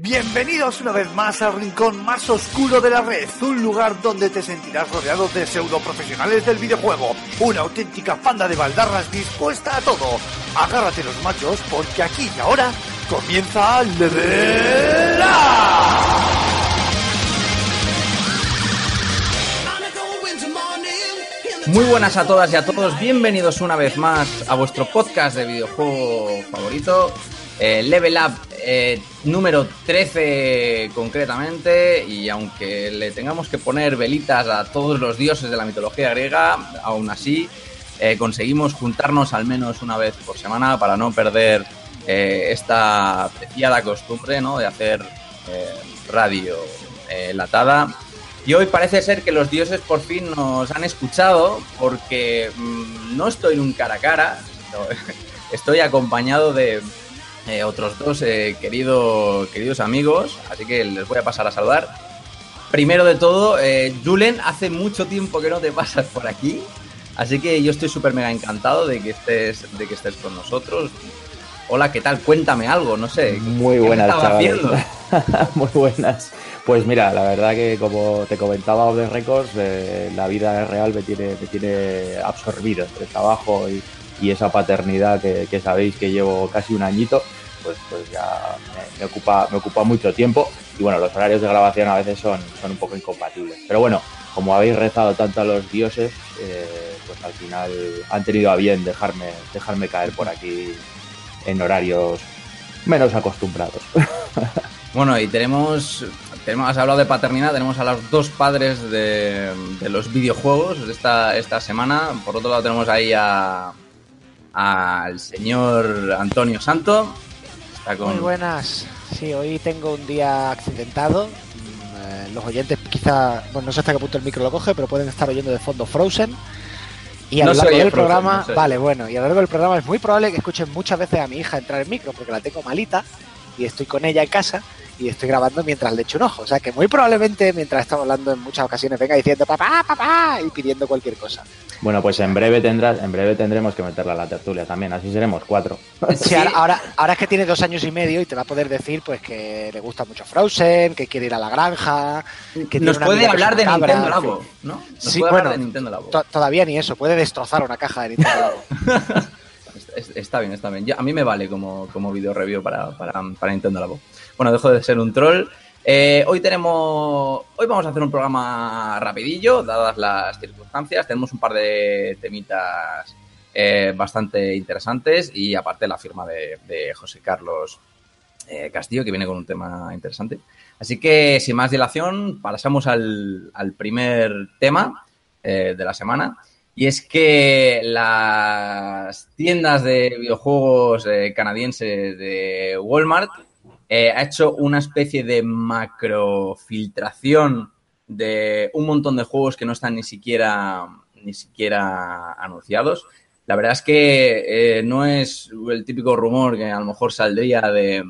Bienvenidos una vez más al rincón más oscuro de la red, un lugar donde te sentirás rodeado de pseudo profesionales del videojuego, una auténtica panda de baldarras dispuesta a todo. Agárrate los machos porque aquí y ahora comienza Level Up. Muy buenas a todas y a todos, bienvenidos una vez más a vuestro podcast de videojuego favorito, eh, Level Up eh, número 13 concretamente, y aunque le tengamos que poner velitas a todos los dioses de la mitología griega, aún así eh, conseguimos juntarnos al menos una vez por semana para no perder eh, esta apreciada costumbre ¿no? de hacer radio latada. Y hoy parece ser que los dioses por fin nos han escuchado porque mm, no estoy en un cara a cara, estoy acompañado de eh, otros dos eh, querido, queridos amigos, así que les voy a pasar a saludar. Primero de todo, eh, Julen, hace mucho tiempo que no te pasas por aquí, así que yo estoy súper mega encantado de que, estés, de que estés con nosotros. Hola, ¿qué tal? Cuéntame algo, no sé. Muy ¿qué buenas, chavales. Muy buenas. Pues mira, la verdad que como te comentaba de Records, eh, la vida real me tiene, me tiene absorbido entre trabajo y, y esa paternidad que, sabéis que llevo casi un añito, pues, pues ya me, ocupa, me ocupa mucho tiempo. Y bueno, los horarios de grabación a veces son, son un poco incompatibles. Pero bueno, como habéis rezado tanto a los dioses, eh, pues al final han tenido a bien dejarme, dejarme caer por aquí en horarios menos acostumbrados. Bueno, y tenemos, tenemos, has hablado de paternidad, tenemos a los dos padres de, de los videojuegos de esta, esta semana. Por otro lado tenemos ahí a al señor Antonio Santo. Está con... Muy buenas. Sí, hoy tengo un día accidentado. Mm, eh, Los oyentes quizá, bueno, no sé hasta qué punto el micro lo coge, pero pueden estar oyendo de fondo Frozen. Y a lo largo del Frozen, programa, no vale, bueno, y a lo largo del programa es muy probable que escuchen muchas veces a mi hija entrar en micro porque la tengo malita y estoy con ella en casa y estoy grabando mientras le echo un ojo. O sea que muy probablemente mientras estamos hablando en muchas ocasiones venga diciendo papá, papá y pidiendo cualquier cosa. Bueno, pues en breve tendrás, en breve tendremos que meterla a la tertulia también, así seremos cuatro. Sí, ahora, ahora, es que tiene dos años y medio y te va a poder decir pues que le gusta mucho Frozen, que quiere ir a la granja, que tiene Nos puede hablar de cabra, Nintendo. Labo, ¿no? Nos Sí, puede bueno, hablar de Nintendo Labo. To- Todavía ni eso, puede destrozar una caja de Nintendo Labo. Es- es- Está bien, está bien. Yo- a mí me vale como, como video review para, para, para Nintendo Labo. Bueno, dejo de ser un troll. Eh, hoy tenemos. Hoy vamos a hacer un programa rapidillo, dadas las circunstancias. Tenemos un par de temitas eh, bastante interesantes y aparte la firma de, José Carlos eh, Castillo, que viene con un tema interesante. Así que, sin más dilación, pasamos al, primer tema de la semana. Y es que las tiendas de videojuegos canadienses de Walmart eh, ha hecho una especie de macrofiltración de un montón de juegos que no están ni siquiera, ni siquiera anunciados. La verdad es que eh, no es el típico rumor que a lo mejor saldría de,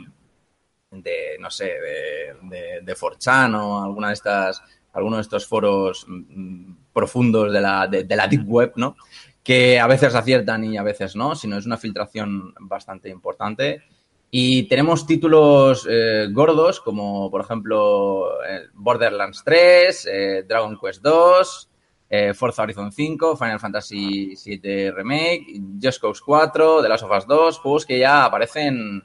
de no sé, de, de, de 4chan o alguna de estas, alguno de estos foros mm, profundos de la, de, de la Deep Web, ¿no? Que a veces aciertan y a veces no, sino es una filtración bastante importante. Y tenemos títulos eh, gordos como, por ejemplo, eh, Borderlands 3, eh, Dragon Quest 2, eh, Forza Horizon 5, Final Fantasy VII Remake, Just Cause 4, The Last of Us 2, juegos que ya aparecen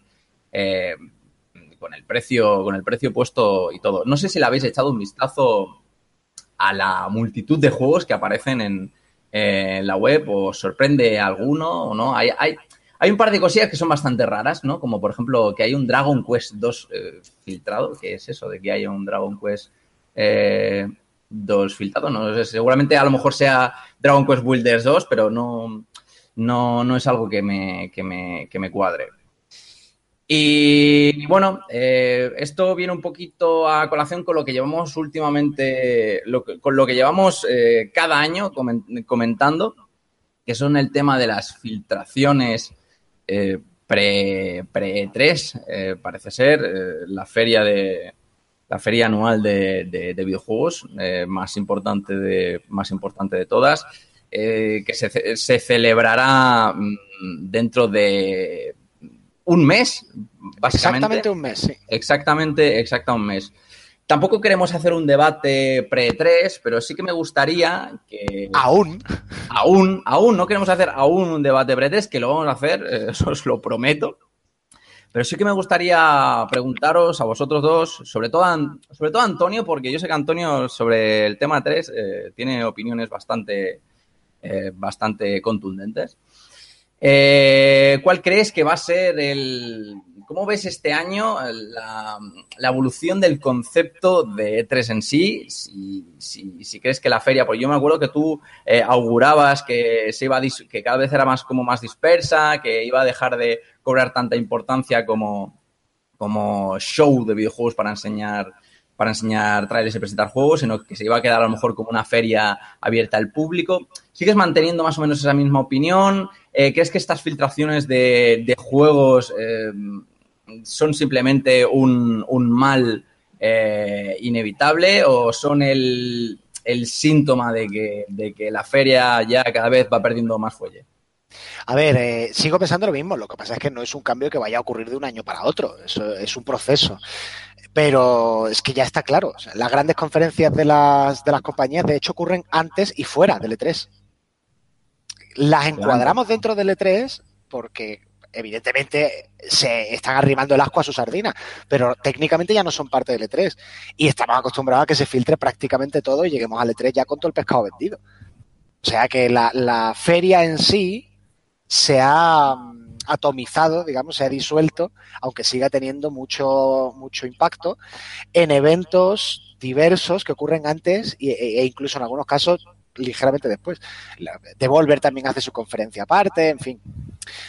con el precio, con el precio puesto y todo. No sé si le habéis echado un vistazo a la multitud de juegos que aparecen en, la web, o sorprende alguno o no. Hay, hay, hay un par de cosillas que son bastante raras, ¿no? Como por ejemplo que hay un Dragon Quest 2 eh, filtrado, que es eso, de que haya un Dragon Quest eh, 2 filtrado. No sé, seguramente a lo mejor sea Dragon Quest Builders 2, pero no, no, no es algo que me, que me, que me cuadre. Y bueno, eh, esto viene un poquito a colación con lo que llevamos últimamente, con lo que llevamos eh, cada año comen- comentando, que son el tema de las filtraciones eh, pre, pre 3, eh, parece ser, eh, la feria de la feria anual de, de- de videojuegos más importante de más importante de todas, que se celebrará mm, dentro de un mes, básicamente. Exactamente un mes, sí. Exactamente, exacta un mes. Tampoco queremos hacer un debate pre-3, pero sí que me gustaría que... Aún. Aún, aún, no queremos hacer aún un debate pre-3, que lo vamos a hacer, eh, eso os lo prometo. Pero sí que me gustaría preguntaros a vosotros dos, sobre todo a, sobre todo a Antonio, porque yo sé que Antonio sobre el tema 3 eh, tiene opiniones bastante, eh, bastante contundentes. Eh, ¿Cuál crees que va a ser el... ¿Cómo ves este año la, evolución del concepto de E3 en sí? Si, crees que la feria, pues yo me acuerdo que tú eh, augurabas que se iba que cada vez era más como más dispersa, que iba a dejar de cobrar tanta importancia como, como show de videojuegos para enseñar para enseñar trailers y presentar juegos, sino que se iba a quedar a lo mejor como una feria abierta al público. ¿Sigues manteniendo más o menos esa misma opinión? Eh, ¿Crees que estas filtraciones de, de juegos eh, son simplemente un, un mal eh, inevitable o son el, el síntoma de que, de que, la feria ya cada vez va perdiendo más fuelle? A ver, eh, sigo pensando lo mismo. Lo que pasa es que no es un cambio que vaya a ocurrir de un año para otro. Eso es un proceso. Pero es que ya está claro. O sea, las grandes conferencias de las, de las compañías, de hecho, ocurren antes y fuera del E3. Las encuadramos dentro del E3 porque evidentemente se están arrimando el asco a su sardina, pero técnicamente ya no son parte del E3 y estamos acostumbrados a que se filtre prácticamente todo y lleguemos al E3 ya con todo el pescado vendido. O sea que la, feria en sí se ha mm, atomizado, digamos, se ha disuelto, aunque siga teniendo mucho, mucho impacto, en eventos diversos que ocurren antes e, e incluso en algunos casos ligeramente después. Devolver también hace su conferencia aparte, en fin.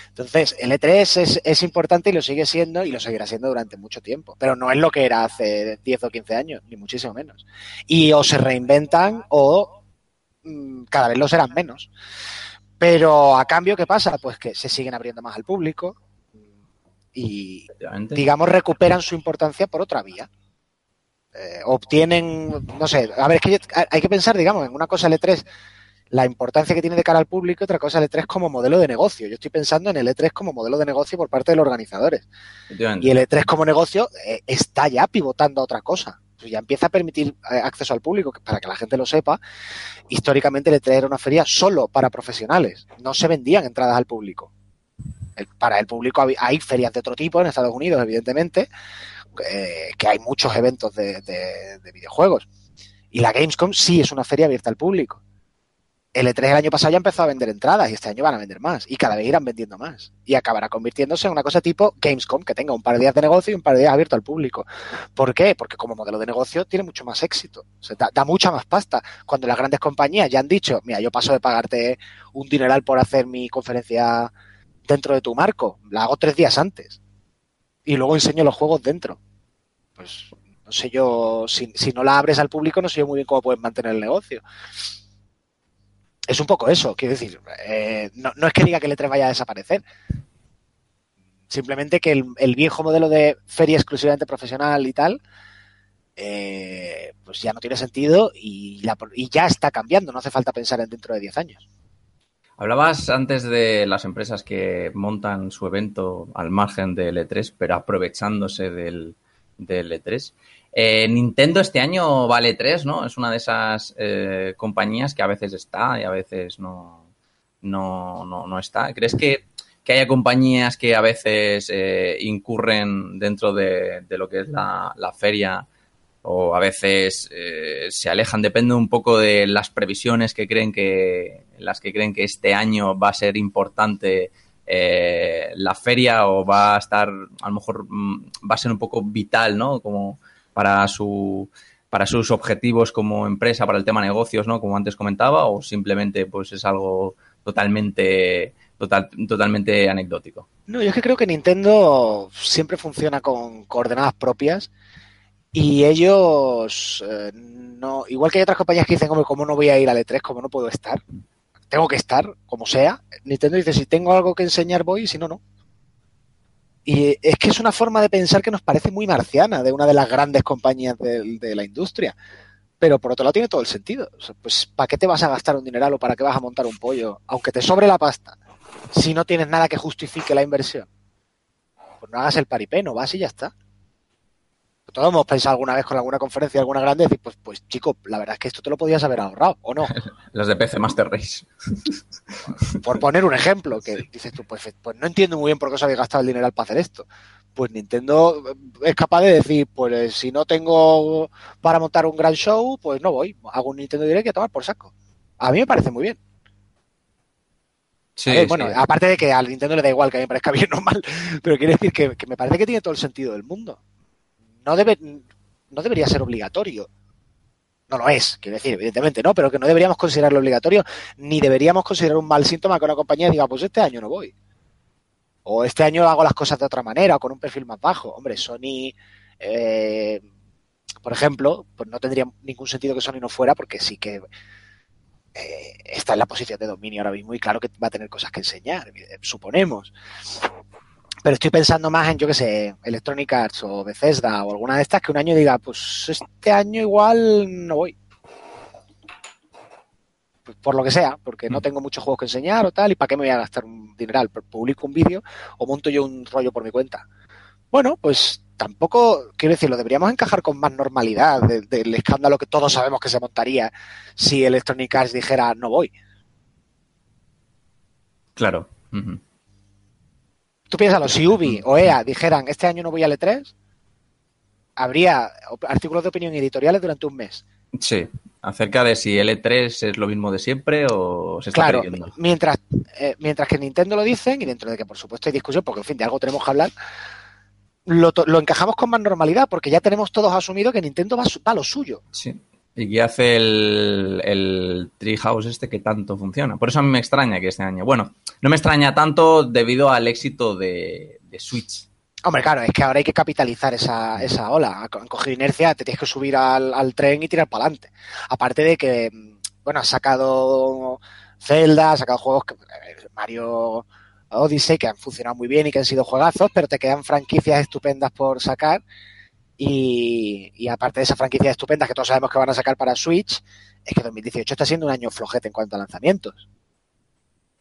Entonces, el E3 es, es, importante y lo sigue siendo y lo seguirá siendo durante mucho tiempo, pero no es lo que era hace 10 o 15 años, ni muchísimo menos. Y o se reinventan o mmm, cada vez lo serán menos. Pero a cambio, ¿qué pasa? Pues que se siguen abriendo más al público y, digamos, recuperan su importancia por otra vía. Eh, obtienen, no sé, a ver, es que hay que pensar, digamos, en una cosa L3, la importancia que tiene de cara al público, y otra cosa L3 como modelo de negocio. Yo estoy pensando en el E3 como modelo de negocio por parte de los organizadores. Y el E3 como negocio eh, está ya pivotando a otra cosa. Ya empieza a permitir eh, acceso al público, para que la gente lo sepa. Históricamente el E3 era una feria solo para profesionales. No se vendían entradas al público. El, para el público hay ferias de otro tipo en Estados Unidos, evidentemente, eh, que hay muchos eventos de, de, de, videojuegos. Y la Gamescom sí es una feria abierta al público. El E3 el año pasado ya empezó a vender entradas y este año van a vender más. Y cada vez irán vendiendo más. Y acabará convirtiéndose en una cosa tipo Gamescom, que tenga un par de días de negocio y un par de días abierto al público. ¿Por qué? Porque como modelo de negocio tiene mucho más éxito. Da, da, mucha más pasta. Cuando las grandes compañías ya han dicho, mira, yo paso de pagarte un dineral por hacer mi conferencia dentro de tu marco, la hago tres días antes. Y luego enseño los juegos dentro. Pues no sé yo, si, si no la abres al público, no sé yo muy bien cómo puedes mantener el negocio es un poco eso, quiero decir, eh, no, no, es que diga que el E3 vaya a desaparecer, simplemente que el, el viejo modelo de feria exclusivamente profesional y tal, eh, pues ya no tiene sentido y, la, y, ya está cambiando, no hace falta pensar en dentro de 10 años. Hablabas antes de las empresas que montan su evento al margen del E3, pero aprovechándose del, del E3. Eh, Nintendo este año vale 3, ¿no? Es una de esas eh, compañías que a veces está y a veces no, no, no, no está. ¿Crees que, que, haya compañías que a veces eh, incurren dentro de, de, lo que es la, la feria o a veces eh, se alejan? Depende un poco de las previsiones que creen que, las que creen que este año va a ser importante eh, la feria o va a estar, a lo mejor mm, va a ser un poco vital, ¿no? Como para su para sus objetivos como empresa, para el tema negocios, ¿no? Como antes comentaba, o simplemente pues es algo totalmente total, totalmente anecdótico. No, yo es que creo que Nintendo siempre funciona con coordenadas propias y ellos eh, no, igual que hay otras compañías que dicen, como ¿cómo no voy a ir al E3? ¿Cómo no puedo estar? Tengo que estar, como sea. Nintendo dice, si tengo algo que enseñar voy si no, no. Y es que es una forma de pensar que nos parece muy marciana de una de las grandes compañías de, la industria. Pero por otro lado tiene todo el sentido. Pues ¿para qué te vas a gastar un dineral o para qué vas a montar un pollo? Aunque te sobre la pasta, si no tienes nada que justifique la inversión. pues no hagas el paripé, no vas y ya está. Todos hemos pensado alguna vez con alguna conferencia, alguna grande, decir, pues, pues chico, la verdad es que esto te lo podías haber ahorrado, ¿o no? Los de PC Master Race. Por poner un ejemplo, que dices tú, pues, pues no entiendo muy bien por qué os habéis gastado el dinero para hacer esto. Pues Nintendo es capaz de decir, pues si no tengo para montar un gran show, pues no voy. Hago un Nintendo Direct y a tomar por saco. A mí me parece muy bien. Sí, ver, bueno, sí. aparte de que al Nintendo le da igual que a mí me parezca bien o mal, pero quiere decir que, que me parece que tiene todo el sentido del mundo. No, debe, no debería ser obligatorio. No lo es, quiero decir, evidentemente no, pero que no deberíamos considerarlo obligatorio, ni deberíamos considerar un mal síntoma que una compañía diga, pues este año no voy. O este año hago las cosas de otra manera, o con un perfil más bajo. Hombre, Sony, eh, por ejemplo, pues no tendría ningún sentido que Sony no fuera, porque sí que eh, está en la posición de dominio ahora mismo y claro que va a tener cosas que enseñar, suponemos. Pero estoy pensando más en, yo qué sé, Electronic Arts o Bethesda o alguna de estas que un año diga, pues este año igual no voy. Pues por lo que sea, porque no tengo muchos juegos que enseñar o tal, y para qué me voy a gastar un dineral, publico un vídeo o monto yo un rollo por mi cuenta. Bueno, pues tampoco, quiero decir, lo deberíamos encajar con más normalidad de- del escándalo que todos sabemos que se montaría si Electronic Arts dijera no voy. Claro. Tú piénsalo, si Ubi o EA dijeran este año no voy al E3, habría artículos de opinión editoriales durante un mes. Sí. Acerca de si L3 es lo mismo de siempre o se está Claro, perdiendo. mientras, eh, mientras que Nintendo lo dicen, y dentro de que por supuesto hay discusión, porque en fin, de algo tenemos que hablar, lo, lo encajamos con más normalidad, porque ya tenemos todos asumido que Nintendo va, va a lo suyo. Sí. Y que hace el, el Treehouse este que tanto funciona. Por eso a mí me extraña que este año. Bueno, no me extraña tanto debido al éxito de, de Switch. Hombre, claro, es que ahora hay que capitalizar esa, esa ola. Han cogido inercia, te tienes que subir al, al tren y tirar para adelante. Aparte de que, bueno, has sacado Zelda, has sacado juegos que eh, Mario Odyssey que han funcionado muy bien y que han sido juegazos, pero te quedan franquicias estupendas por sacar. Y, y aparte de esas franquicias estupendas que todos sabemos que van a sacar para Switch, es que 2018 está siendo un año flojete en cuanto a lanzamientos.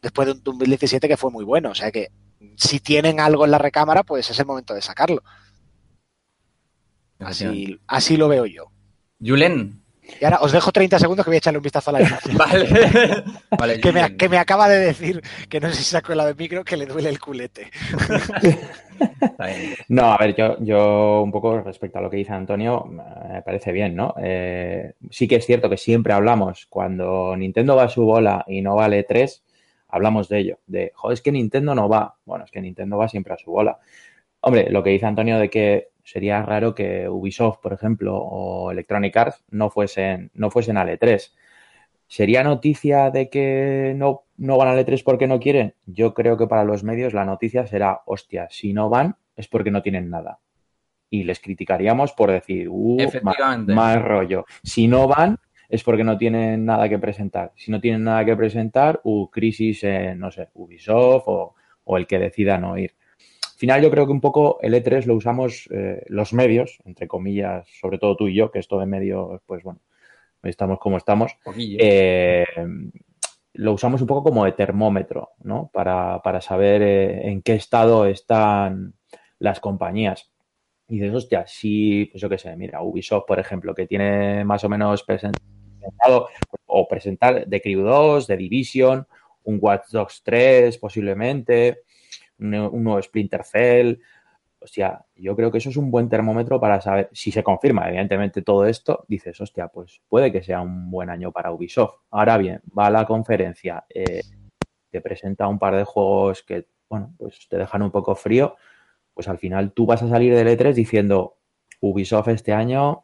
Después de un 2017 que fue muy bueno. O sea que si tienen algo en la recámara, pues es el momento de sacarlo. Así, así lo veo yo. Julen. Y ahora os dejo 30 segundos que voy a echarle un vistazo a la imagen. Vale. vale que, me, que me acaba de decir, que no sé si saco la de micro, que le duele el culete. No, a ver, yo, yo un poco respecto a lo que dice Antonio, me parece bien, ¿no? Eh, sí que es cierto que siempre hablamos, cuando Nintendo va a su bola y no vale 3, hablamos de ello, de, joder, es que Nintendo no va. Bueno, es que Nintendo va siempre a su bola. Hombre, lo que dice Antonio de que sería raro que Ubisoft, por ejemplo, o Electronic Arts no fuesen, no fuesen al E3. ¿Sería noticia de que no, no van al E3 porque no quieren? Yo creo que para los medios la noticia será, hostia, si no van es porque no tienen nada. Y les criticaríamos por decir, uh, más, Efectivamente. más rollo. Si no van es porque no tienen nada que presentar. Si no tienen nada que presentar, uh, crisis en, no sé, Ubisoft o, o el que decida no ir. Al final yo creo que un poco el E3 lo usamos eh, los medios, entre comillas, sobre todo tú y yo, que esto de medios, pues bueno, estamos como estamos, eh, lo usamos un poco como de termómetro, ¿no? Para, para saber eh, en qué estado están las compañías. Y dices, hostia, si, pues yo qué sé, mira, Ubisoft, por ejemplo, que tiene más o menos presen- presentado o presentar The Crew 2, The Division, un Watch Dogs 3 posiblemente, un, nuevo Splinter Cell. Hostia, yo creo que eso es un buen termómetro para saber, si se confirma evidentemente todo esto, dices, hostia, pues puede que sea un buen año para Ubisoft. Ahora bien, va a la conferencia, eh, te presenta un par de juegos que, bueno, pues te dejan un poco frío, pues al final tú vas a salir del E3 diciendo, Ubisoft este año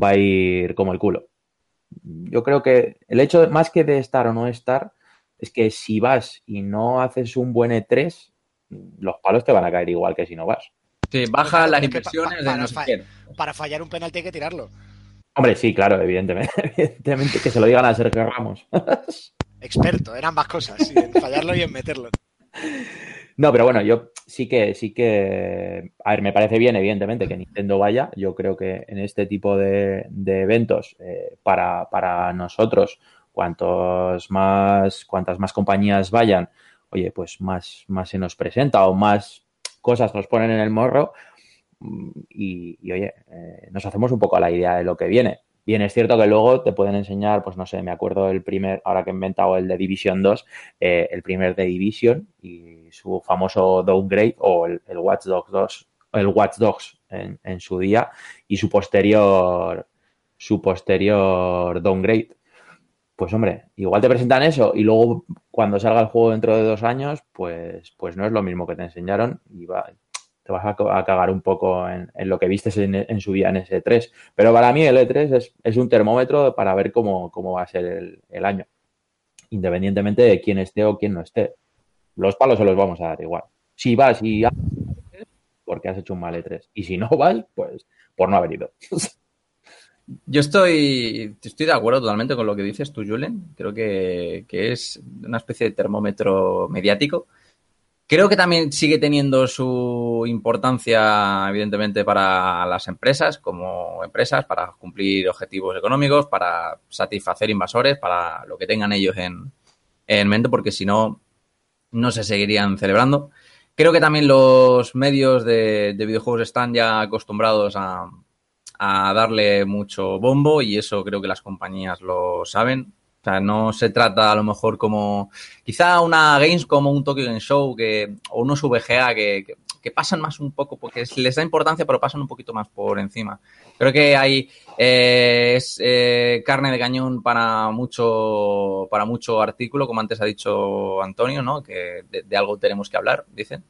va a ir como el culo. Yo creo que el hecho, más que de estar o no estar, es que si vas y no haces un buen E3, los palos te van a caer igual que si no vas. Sí, baja las Es que pa- impresiones pa- de no sé para- quién. Para fallar un penalti hay que tirarlo. Hombre, sí, claro, evidentemente, evidentemente que se lo digan a Sergio Ramos. Experto en ambas cosas, sí, en fallarlo y en meterlo. No, pero bueno, yo sí que, sí que, a ver, me parece bien, evidentemente, que Nintendo vaya. Yo creo que en este tipo de, de eventos, eh, para, para nosotros, cuantos más, cuantas más compañías vayan, oye, pues más, más se nos presenta o más cosas nos ponen en el morro mm, y, oye, eh, nos hacemos un poco a la idea de lo que viene. Bien, es cierto que luego te pueden enseñar, pues no sé, me acuerdo del primer, ahora que he inventado el de Division 2, eh, el primer de Division y su famoso downgrade o el, Watch Dogs 2, el Watch Dogs en, en, su día y su posterior, su posterior downgrade. Pues hombre, igual te presentan eso y luego cuando salga el juego dentro de dos años, pues, pues no es lo mismo que te enseñaron y va, te vas a, cagar un poco en, lo que viste en, su día en ese 3. Pero para mí el E3 es, un termómetro para ver cómo, va a ser el, año, independientemente de quién esté o quién no esté. Los palos se los vamos a dar igual. Si vas y porque has hecho un mal E3. Y si no vas, pues por no haber ido. Yo estoy, estoy de acuerdo totalmente con lo que dices tú, Julen. Creo que, que es una especie de termómetro mediático Creo que también sigue teniendo su importancia, evidentemente, para las empresas, como empresas, para cumplir objetivos económicos, para satisfacer invasores, para lo que tengan ellos en, mente, porque si no, no se seguirían celebrando. Creo que también los medios de, videojuegos están ya acostumbrados a, a darle mucho bombo y eso creo que las compañías lo saben. O sea, no se trata a lo mejor como quizá una Games como un Tokyo Game Show que, o unos VGA que, pasan más un poco, porque les da importancia, pero pasan un poquito más por encima. Creo que hay eh, es eh, carne de cañón para mucho, para mucho artículo, como antes ha dicho Antonio, ¿no? Que de, algo tenemos que hablar, dicen.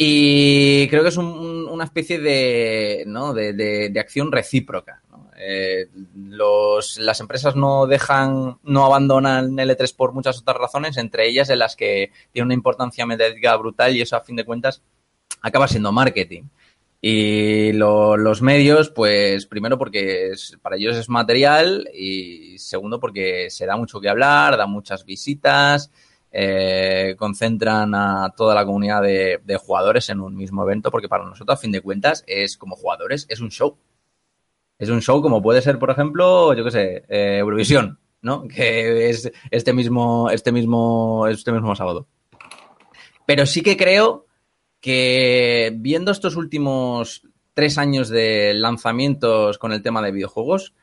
Y creo que es una especie de, ¿no? de, de acción recíproca. Eh, los, las empresas no dejan, no abandonan L3 por muchas otras razones, entre ellas en las que tiene una importancia mediática brutal y eso a fin de cuentas acaba siendo marketing. Y los medios, pues primero porque para ellos es material y segundo porque se da mucho que hablar, da muchas visitas, eh, concentran a toda la comunidad de, jugadores en un mismo evento porque para nosotros a fin de cuentas es como jugadores, es un show es un show como puede ser, por ejemplo, yo qué sé, eh, Eurovisión, ¿no? Que es este mismo, este mismo, este mismo sábado. Pero sí que creo que viendo estos últimos tres años de lanzamientos con el tema de videojuegos,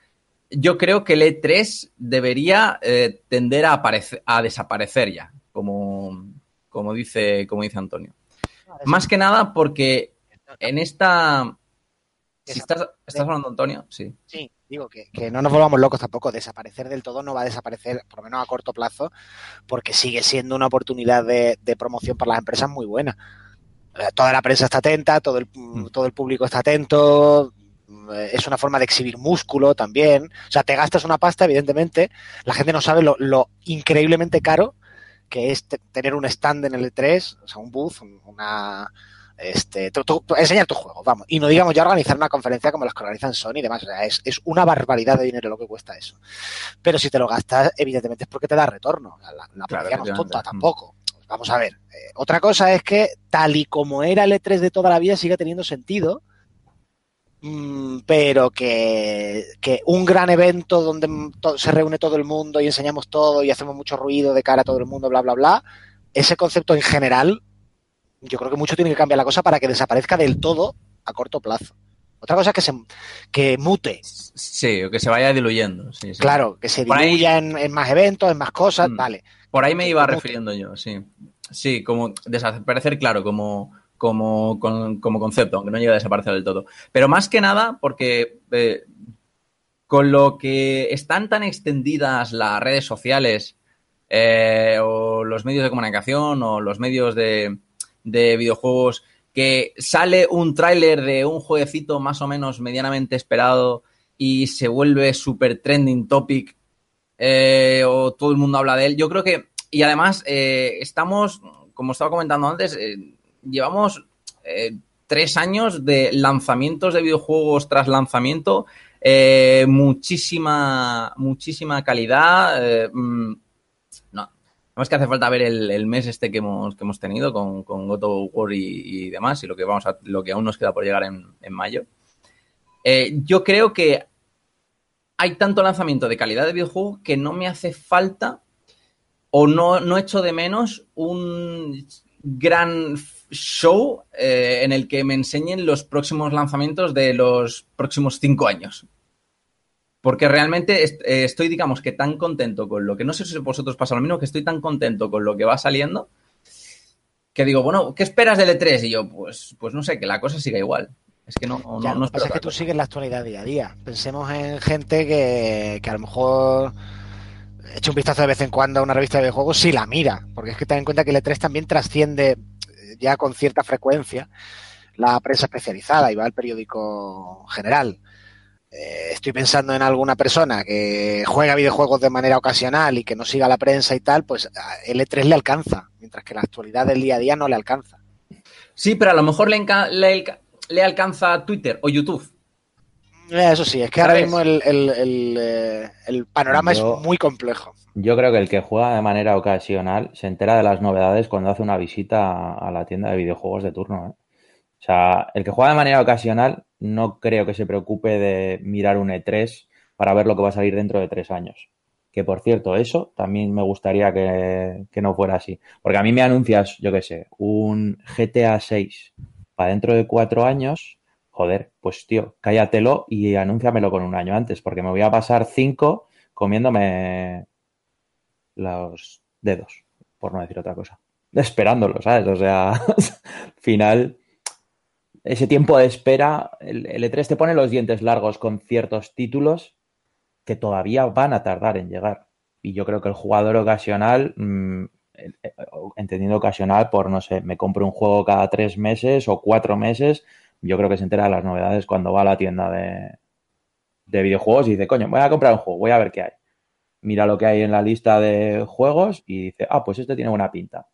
yo creo que el E3 debería eh, tender a, a desaparecer ya, como, como, dice, como dice Antonio. Más que nada porque en esta si estás, hablando, Antonio, sí. Sí, digo que, no nos volvamos locos tampoco. Desaparecer del todo no va a desaparecer, por lo menos a corto plazo, porque sigue siendo una oportunidad de, promoción para las empresas muy buena. Toda la prensa está atenta, todo el, mm. todo el público está atento, es una forma de exhibir músculo también. O sea, te gastas una pasta, evidentemente. La gente no sabe lo, lo increíblemente caro que es tener un stand en el E3, o sea, un booth, una, este, enseñar tu juego, vamos. Y no digamos ya organizar una conferencia como las que organizan Sony y demás. O sea, es, es, una barbaridad de dinero lo que cuesta eso. Pero si te lo gastas, evidentemente es porque te da retorno. La, la no es tonta tampoco. Vamos a ver. Eh, otra cosa es que, tal y como era el E3 de toda la vida, sigue teniendo sentido. Mm, pero que, que, un gran evento donde se reúne todo el mundo y enseñamos todo y hacemos mucho ruido de cara a todo el mundo, bla, bla, bla, ese concepto en general yo creo que mucho tiene que cambiar la cosa para que desaparezca del todo a corto plazo. Otra cosa es que se que mute. Sí, o que se vaya diluyendo. Claro, que se diluya en, más eventos, en más cosas, mm. vale. Por ahí me iba refiriendo yo, sí. Sí, como desaparecer, claro, como, como, como concepto, aunque no llegue a desaparecer del todo. Pero más que nada, porque eh, con lo que están tan extendidas las redes sociales eh, o los medios de comunicación o los medios de, de videojuegos que sale un tráiler de un jueguecito más o menos medianamente esperado y se vuelve super trending topic eh, o todo el mundo habla de él. Yo creo que, y además eh, estamos, como estaba comentando antes, llevamos tres años de lanzamientos de videojuegos tras lanzamiento, muchísima, muchísima calidad. Mm, es que hace falta ver el, mes este que hemos, que hemos tenido con, con War y, demás, y lo que, vamos a, lo que aún nos queda por llegar en, mayo. Eh, yo creo que hay tanto lanzamiento de calidad de videojuego que no me hace falta o no, no echo de menos un gran show eh, en el que me enseñen los próximos lanzamientos de los próximos cinco años. Porque realmente est- eh, estoy, digamos, que tan contento con lo que, no sé si vosotros pasa lo mismo, que estoy tan contento con lo que va saliendo, que digo, bueno, ¿qué esperas del E3? Y yo, pues, pues no sé, que la cosa siga igual. Es que no, no, Ya, no lo que pasa es que tú cosa. sigues la actualidad día a día. Pensemos en gente que, que a lo mejor echa un vistazo de vez en cuando a una revista de videojuegos si la mira. Porque es que ten en cuenta que el E3 también trasciende ya con cierta frecuencia la prensa especializada y va al periódico general. Eh, estoy pensando en alguna persona que juega videojuegos de manera ocasional y que no siga la prensa y tal, pues a- el E3 le alcanza, mientras que la actualidad del día a día no le alcanza. Sí, pero a lo mejor le, le, le alcanza Twitter o YouTube. Eh, Eso sí, es que ahora mismo el, el- el, eh, el panorama Yo- es muy complejo. Yo creo que el que juega de manera ocasional se entera de las novedades cuando hace una visita a, a la tienda de videojuegos de turno. ¿eh? O sea, el que juega de manera ocasional no creo que se preocupe de mirar un E3 para ver lo que va a salir dentro de tres años. Que por cierto, eso también me gustaría que, que no fuera así. Porque a mí me anuncias, yo qué sé, un GTA 6 para dentro de cuatro años. Joder, pues tío, cállatelo y anúnciamelo con un año antes, porque me voy a pasar cinco comiéndome los dedos, por no decir otra cosa. Esperándolo, ¿sabes? O sea, al final, ese tiempo de espera, el, el E3 te pone los dientes largos con ciertos títulos que todavía van a tardar en llegar. Y yo creo que el jugador ocasional, mm, eh, eh, entendiendo ocasional por, no sé, me compro un juego cada tres meses o cuatro meses, yo creo que se entera de las novedades cuando va a la tienda de, de videojuegos y dice, coño, voy a comprar un juego, voy a ver qué hay mira lo que hay en la lista de juegos y dice, ah, pues este tiene buena pinta.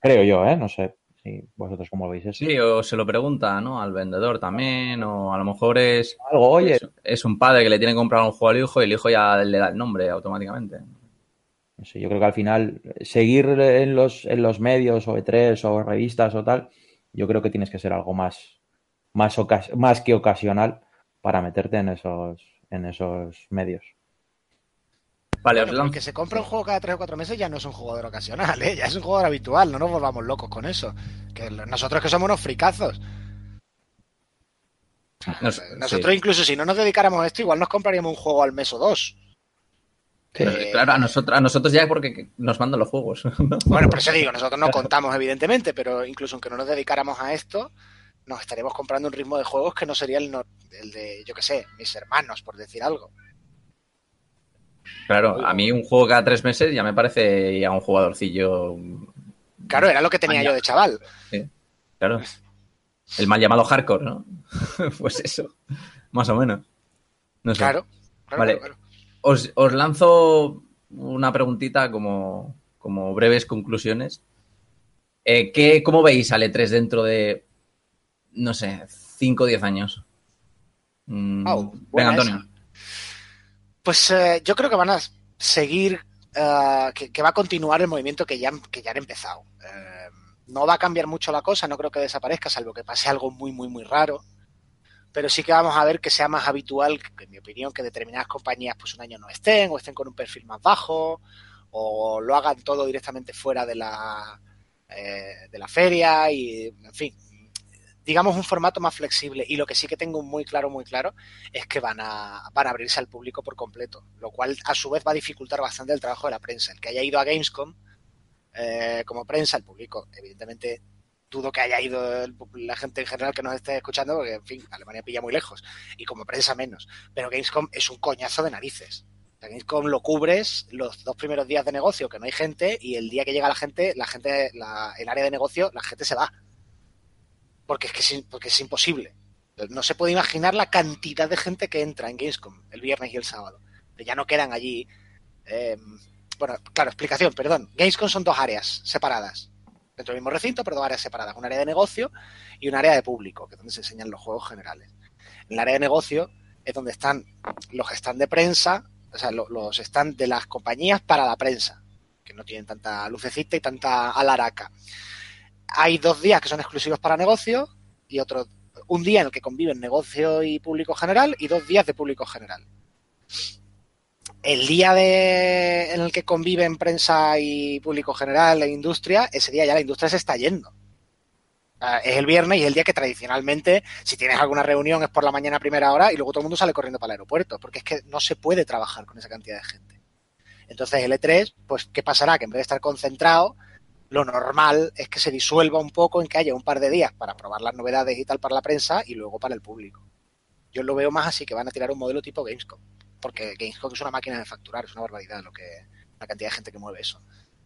Creo yo, ¿eh? No sé si vosotros cómo lo veis eso. Sí, o se lo pregunta, ¿no? Al vendedor también, o a lo mejor es, Algo, oye, es, es un padre que le tiene que comprar un juego al hijo y el hijo ya le da el nombre automáticamente. no sé, yo creo que al final seguir en los, en los medios o E3 o revistas o tal, yo creo que tienes que ser algo más, más, ocas- más que ocasional para meterte en esos, en esos medios. Vale, Bueno, os que se compra un juego cada tres o cuatro meses ya no es un jugador ocasional, ¿eh? ya es un jugador habitual, no nos volvamos locos con eso. Que nosotros que somos unos fricazos. Nos- Nosotros sí. incluso si no nos dedicáramos a esto, igual nos compraríamos un juego al mes o dos. Pero, Eh, claro, a nosotros, a nosotros ya porque nos mandan los juegos. ¿no? Bueno, por eso digo, nosotros no contamos evidentemente, pero incluso aunque no nos dedicáramos a esto, nos estaríamos comprando un ritmo de juegos que no sería el, no- el de, yo qué sé, mis hermanos, por decir algo. Claro, a mí un juego cada tres meses ya me parece ya un jugadorcillo. Claro, era lo que tenía yo de chaval. Claro. El mal llamado hardcore, ¿no? pues eso, más o menos. No sé. Claro, claro, Vale. claro, claro. Os, os lanzo una preguntita como, como breves conclusiones. Eh, ¿qué, ¿Cómo veis al E3 dentro de, no sé, 5 o 10 años? Mm, venga, Antonio. esa. Pues eh, yo creo que van a seguir, eh, que, que va a continuar el movimiento que ya, han- que ya han empezado. Eh, no va a cambiar mucho la cosa, no creo que desaparezca, salvo que pase algo muy, muy, muy raro. Pero sí que vamos a ver que sea más habitual, en mi opinión, que determinadas compañías pues un año no estén, o estén con un perfil más bajo, o lo hagan todo directamente fuera de la, eh, de la feria, y en fin, digamos un formato más flexible. Y lo que sí que tengo muy claro, muy claro, es que van a, van a abrirse al público por completo, lo cual a su vez va a dificultar bastante el trabajo de la prensa. El que haya ido a Gamescom eh, como prensa, el público, evidentemente dudo que haya ido el- la gente en general que nos esté escuchando, porque en fin, Alemania pilla muy lejos, y como prensa menos. Pero Gamescom es un coñazo de narices. Gamescom lo cubres los dos primeros días de negocio que no hay gente y el día que llega la gente, la gente, la- el área de negocio, la gente se va. Porque es que es, porque es imposible. No se puede imaginar la cantidad de gente que entra en Gamescom el viernes y el sábado. Ya no quedan allí. eh, bueno, claro, explicación, perdón. Gamescom son dos áreas separadas. Dentro del mismo recinto, pero dos áreas separadas. Un área de negocio y un área de público, que es donde se enseñan los juegos generales. En el área de negocio es donde están los stands de prensa, o sea, lo- los stands de las compañías para la prensa, que no tienen tanta lucecita y tanta alaraca. Hay dos días que son exclusivos para negocio y otro, un día en el que conviven negocio y público general y dos días de público general. El día de, en el que conviven prensa y público general e industria, ese día ya la industria se está yendo. Es el viernes y es el día que tradicionalmente, si tienes alguna reunión, es por la mañana a primera hora y luego todo el mundo sale corriendo para el aeropuerto, porque es que no se puede trabajar con esa cantidad de gente. Entonces el E3, pues, ¿qué pasará? Que en vez de estar concentrado, lo normal es que se disuelva un poco en que haya un par de días para probar las novedades y tal para la prensa y luego para el público. Yo lo veo más así, que van a tirar un modelo tipo Gamescom, porque Gamescom es una máquina de facturar, es una barbaridad lo que la cantidad de gente que mueve eso.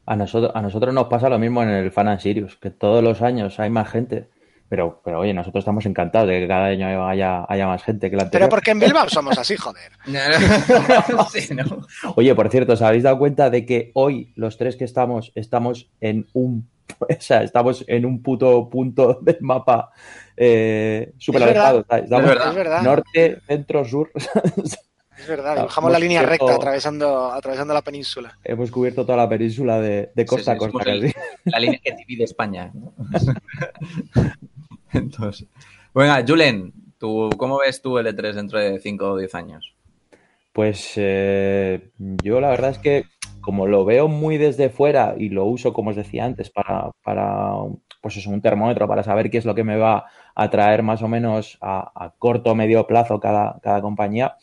A nosotros, a nosotros nos pasa lo mismo en el Fan and Sirius, que todos los años hay más gente. Pero, pero oye, nosotros estamos encantados de que cada año haya, haya más gente que la anterior. Pero porque en Bilbao somos así, joder. Sí, ¿no? Oye, por cierto, ¿os habéis dado cuenta de que hoy los tres que estamos, estamos en un o sea, estamos en un puto punto del mapa eh, súper Es verdad. alejado. Es verdad. Norte, centro, sur. Es verdad, dibujamos la línea cubierto- recta atravesando, atravesando la península. Hemos cubierto toda la península de, de costa Sí, sí, a costa. casi. La línea que divide España. ¿no? Entonces, venga, Julen, ¿tú, ¿cómo ves tú el E3 dentro de 5 o 10 años? Pues eh, yo la verdad es que como lo veo muy desde fuera y lo uso, como os decía antes, para, pues eso, un termómetro para saber qué es lo que me va a traer más o menos a, corto o medio plazo cada, cada compañía,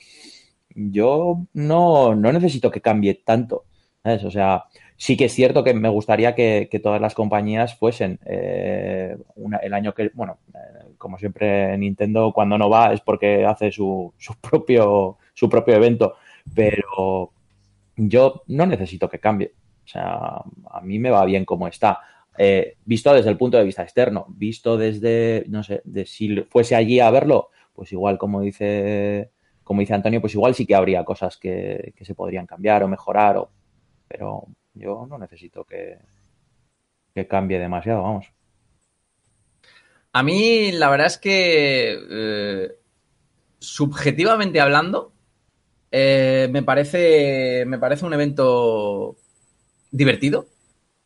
yo no, no necesito que cambie tanto. O sea, sí que es cierto que me gustaría que, todas las compañías fuesen eh, el año que, bueno, eh, como siempre Nintendo cuando no va es porque hace su, su propio, su propio evento, pero yo no necesito que cambie. O sea, a mí me va bien como está. Eh, visto desde el punto de vista externo, visto desde, no sé, de si fuese allí a verlo, pues igual como dice, como dice Antonio, pues igual sí que habría cosas que, que se podrían cambiar o mejorar, o, pero yo no necesito que, que cambie demasiado, vamos. A mí, la verdad es que, eh, subjetivamente hablando, eh, me, parece, me parece un evento divertido.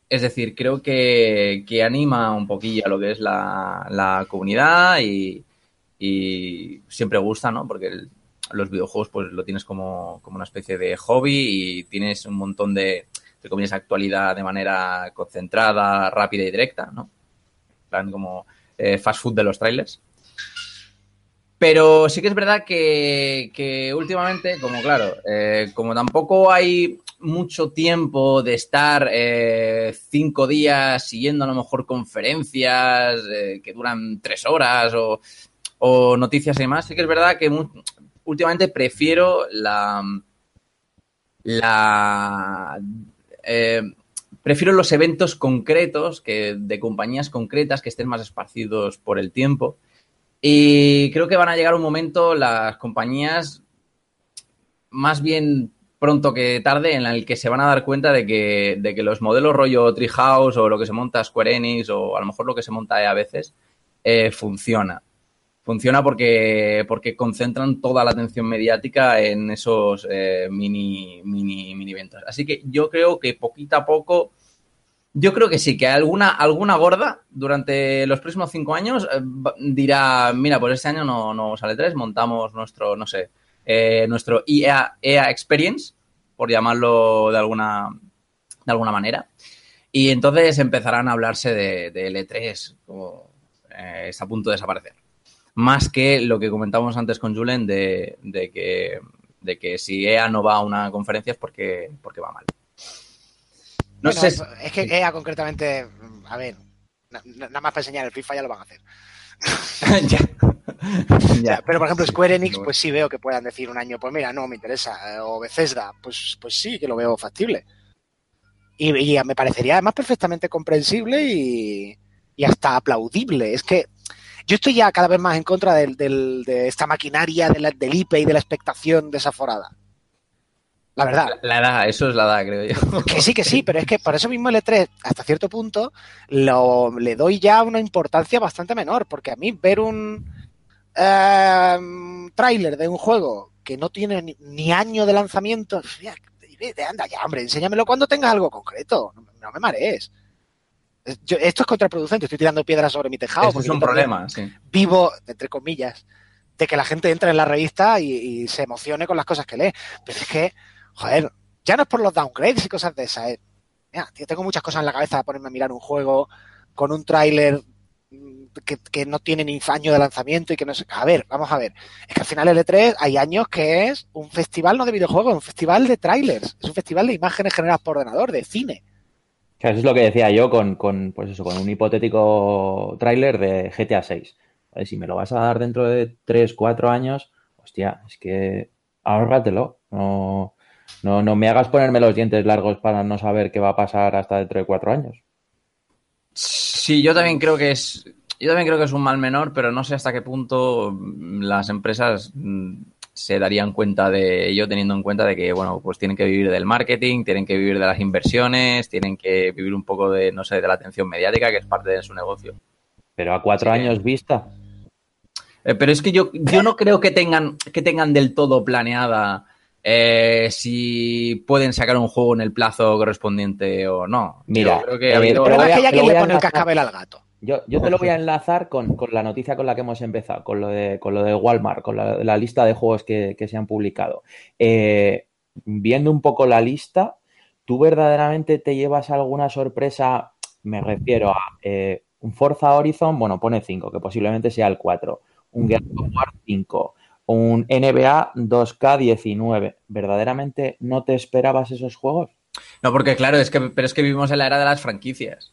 Es decir, creo que, que anima un poquillo a lo que es la, la comunidad y, siempre gusta, ¿no? Porque los videojuegos pues lo tienes como, como una especie de hobby y tienes un montón de, de comillas, actualidad de manera concentrada, rápida y directa, ¿no? Plan como eh, fast food de los trailers. Pero sí que es verdad que, últimamente, como claro, eh, como tampoco hay mucho tiempo de estar eh, cinco días siguiendo a lo mejor conferencias que duran tres horas o, noticias y demás, sí que es verdad que últimamente prefiero la la eh, prefiero los eventos concretos que de compañías concretas que estén más esparcidos por el tiempo y creo que van a llegar un momento las compañías más bien pronto que tarde en el que se van a dar cuenta de que, de que los modelos rollo Treehouse o lo que se monta Square Enix o a lo mejor lo que se monta EA a veces eh, funciona. Funciona porque, porque concentran toda la atención mediática en esos eh, mini, mini, mini eventos. Así que yo creo que poquito a poco, yo creo que sí, que alguna, alguna gorda durante los próximos cinco años eh, dirá, mira, pues este año no, no sale tres, montamos nuestro, no sé, eh, nuestro EA, EA Experience, por llamarlo de alguna, de alguna manera. Y entonces empezarán a hablarse de, de L3, como está a punto de desaparecer. Más que lo que comentábamos antes con Julen de, de que, de que si EA no va a una conferencia es porque, porque va mal. No Bueno, sé. si- Es que EA concretamente, a ver, na- na- nada más para enseñar el FIFA ya lo van a hacer. ya. Ya. Pero por ejemplo Square Enix, pues sí veo que puedan decir un año, pues mira, no me interesa. eh, O Bethesda, pues, pues sí que lo veo factible. Y, y me parecería además perfectamente comprensible y, y hasta aplaudible. Es que yo estoy ya cada vez más en contra del- del- de esta maquinaria de la- del IP y de la expectación desaforada. La verdad. La edad, eso es la edad, creo yo. Que sí, que sí, pero es que por eso mismo el E3, hasta cierto punto, lo, le doy ya una importancia bastante menor, porque a mí ver un eh, tráiler de un juego que no tiene ni, ni año de lanzamiento, anda ya, hombre, enséñamelo cuando tengas algo concreto, no, no me marees. Yo- esto es contraproducente, estoy tirando piedras sobre mi tejado. Eso es un problema, sí. Vivo, entre comillas, de que la gente entre en la revista y, y se emocione con las cosas que lee. Pero es que, joder, ya no es por los downgrades y cosas de esas. eh. Mira, tío, tengo muchas cosas en la cabeza de ponerme a mirar un juego con un tráiler mm, que, que no tiene ni año de lanzamiento y que no sé. A ver, vamos a ver. Es que al final el E3 hay años que es un festival no de videojuegos, es un festival de trailers, es un festival de imágenes generadas por ordenador, de cine. Eso es lo que decía yo con, con, pues eso, con un hipotético tráiler de GTA 6. Si me lo vas a dar dentro de 3, 4 años, hostia, es que ahórratelo. No, no, no me hagas ponerme los dientes largos para no saber qué va a pasar hasta dentro de 4 años. Sí, yo también creo que es. Yo también creo que es un mal menor, pero no sé hasta qué punto las empresas mm, se darían cuenta de ello, teniendo en cuenta de que, bueno, pues tienen que vivir del marketing, tienen que vivir de las inversiones, tienen que vivir un poco de, no sé, de la atención mediática, que es parte de su negocio. Pero a cuatro Sí. años vista. Eh, pero es que yo, yo no creo que tengan, que tengan del todo planeada eh, si pueden sacar un juego en el plazo correspondiente o no. Mira, yo creo que eh, ha habido- El problema es que ya quien le el cascabel al gato. Yo, yo te lo voy a enlazar con, con la noticia con la que hemos empezado, con lo de, con lo de Walmart, con la, la lista de juegos que, que se han publicado. Eh, viendo un poco la lista, ¿tú verdaderamente te llevas alguna sorpresa? Me refiero a eh, un Forza Horizon, bueno, pone 5, que posiblemente sea el 4, un Gears of War 5, un NBA 2K19. ¿Verdaderamente no te esperabas esos juegos? No, porque claro, es que, pero es que vivimos en la era de las franquicias.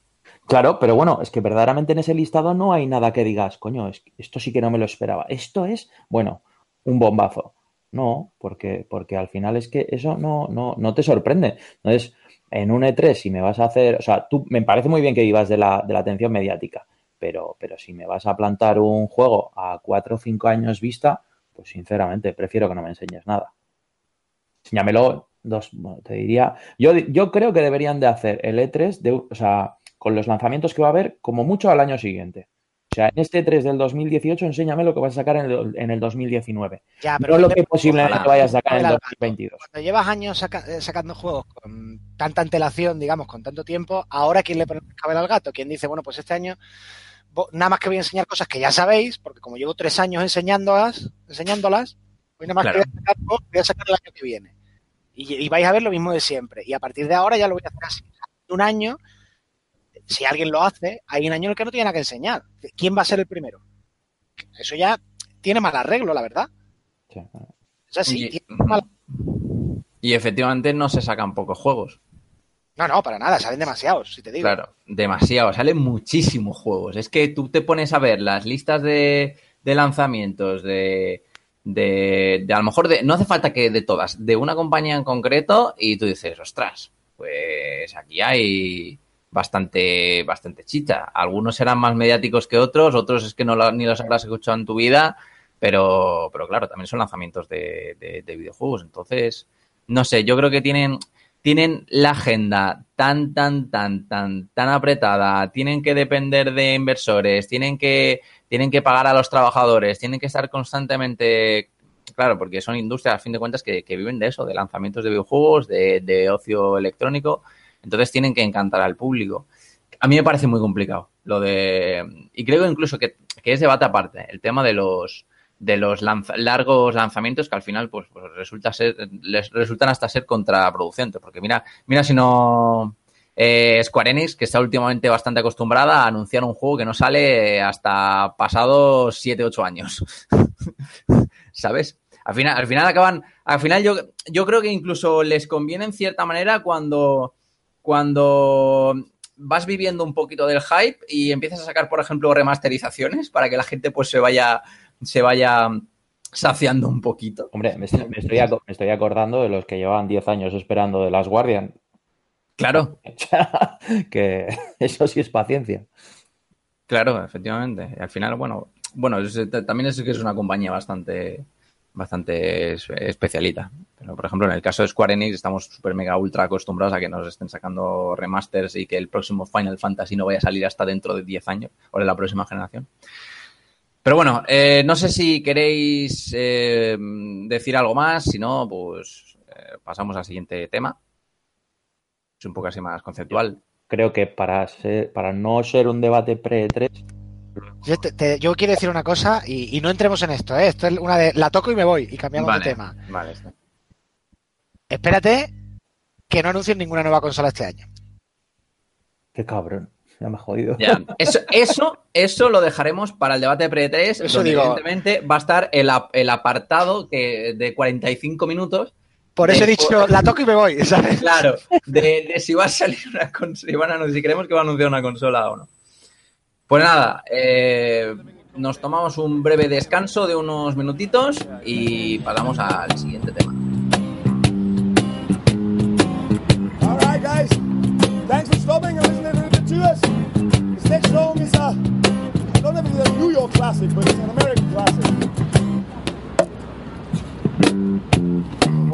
Claro, pero bueno, es que verdaderamente en ese listado no hay nada que digas, coño, es que esto sí que no me lo esperaba. Esto es, bueno, un bombazo. No, porque, porque al final es que eso no, no, no te sorprende. Entonces, en un E3, si me vas a hacer, o sea, tú me parece muy bien que vivas de la, de la atención mediática, pero, pero si me vas a plantar un juego a cuatro o cinco años vista, pues sinceramente prefiero que no me enseñes nada. Enséñamelo dos, te diría. Yo, yo creo que deberían de hacer el E3 de, o sea, con los lanzamientos que va a haber, como mucho al año siguiente. O sea, en este E3 del 2018, enséñame lo que vas a sacar en el, en el 2019. Ya, No lo que posiblemente ojalá. vayas a sacar en el Ojalá. 2022. cuando llevas años saca- eh, sacando juegos con tanta antelación, digamos, con tanto tiempo, ahora quién le pone el cascabel al gato, quién dice, bueno, pues este año nada más que voy a enseñar cosas que ya sabéis, porque como llevo tres años enseñándolas, enseñándolas, pues nada más Claro. que voy a, sacar, oh, voy a sacar el año que viene. Y, y vais a ver lo mismo de siempre. Y a partir de ahora ya lo voy a hacer así. Un año, si alguien lo hace, hay un año en el que no tiene nada que enseñar. ¿Quién va a ser el primero? Eso ya tiene mal arreglo, la verdad. Sí. Es así, Y- tiene mal Y efectivamente no se sacan pocos juegos. No, no, para nada, salen demasiados, si te digo. Claro, demasiado. Salen muchísimos juegos. Es que tú te pones a ver las listas de, de lanzamientos de, de, de a lo mejor de, no hace falta que de todas, de una compañía en concreto y tú dices, ostras, pues aquí hay bastante, bastante chicha. Algunos serán más mediáticos que otros, otros es que no lo- ni los habrás escuchado en tu vida, pero, pero claro, también son lanzamientos de, de- de videojuegos. Entonces, no sé, yo creo que tienen, tienen la agenda tan, tan, tan, tan, tan apretada, tienen que depender de inversores, tienen que, tienen que pagar a los trabajadores, tienen que estar constantemente, claro, porque son industrias, a fin de cuentas, que, que viven de eso, de lanzamientos de videojuegos, de, de ocio electrónico, entonces tienen que encantar al público. A mí me parece muy complicado lo de, y creo incluso que, que es debate aparte, el tema de los, de los largos lanzamientos que al final pues, pues resulta ser les resultan hasta ser contraproducentes porque mira mira si no eh, Square Enix que está últimamente bastante acostumbrada a anunciar un juego que no sale hasta pasados 7 8 años sabes al final al final acaban al final yo yo creo que incluso les conviene en cierta manera cuando cuando vas viviendo un poquito del hype y empiezas a sacar, por ejemplo, remasterizaciones para que la gente pues se vaya, se vaya saciando un poquito. Hombre, me estoy, me estoy acordando de los que llevaban 10 años esperando de las Guardian. Claro, que eso sí es paciencia. claro, efectivamente. Y al final, bueno, bueno, es- también es que es una compañía bastante, bastante es- especialita. Pero, por ejemplo, en el caso de Square Enix estamos súper mega ultra acostumbrados a que nos estén sacando remasters y que el próximo Final Fantasy no vaya a salir hasta dentro de 10 años o de la próxima generación. Pero bueno, eh, no sé si queréis eh, decir algo más, si no, pues eh, pasamos al siguiente tema. Es un poco así más conceptual. Creo que para, para no ser un debate pre-3, Yo, te- te- yo quiero decir una cosa y, y no entremos en esto, ¿eh? Esto es una de. La toco y me voy y cambiamos Vale, de tema. vale. está. Espérate que no anuncien ninguna nueva consola este año. qué cabrón. ya me ha jodido. Ya. Eso, eso, eso lo dejaremos para el debate pre-3, Eso donde digo. evidentemente va a estar el, el apartado que, de 45 minutos Por eso he de- dicho, la toco y me voy, ¿sabes? Claro, de, de si va a salir una consola, si, van a- si creemos que va a anunciar una consola o no. Pues nada, eh, nos tomamos un breve descanso de unos minutitos y pasamos al siguiente tema. All right, guys. Thanks for stopping and listening a little bit to us. This next song is a, I don't know if it's a New York classic, but it's an American classic.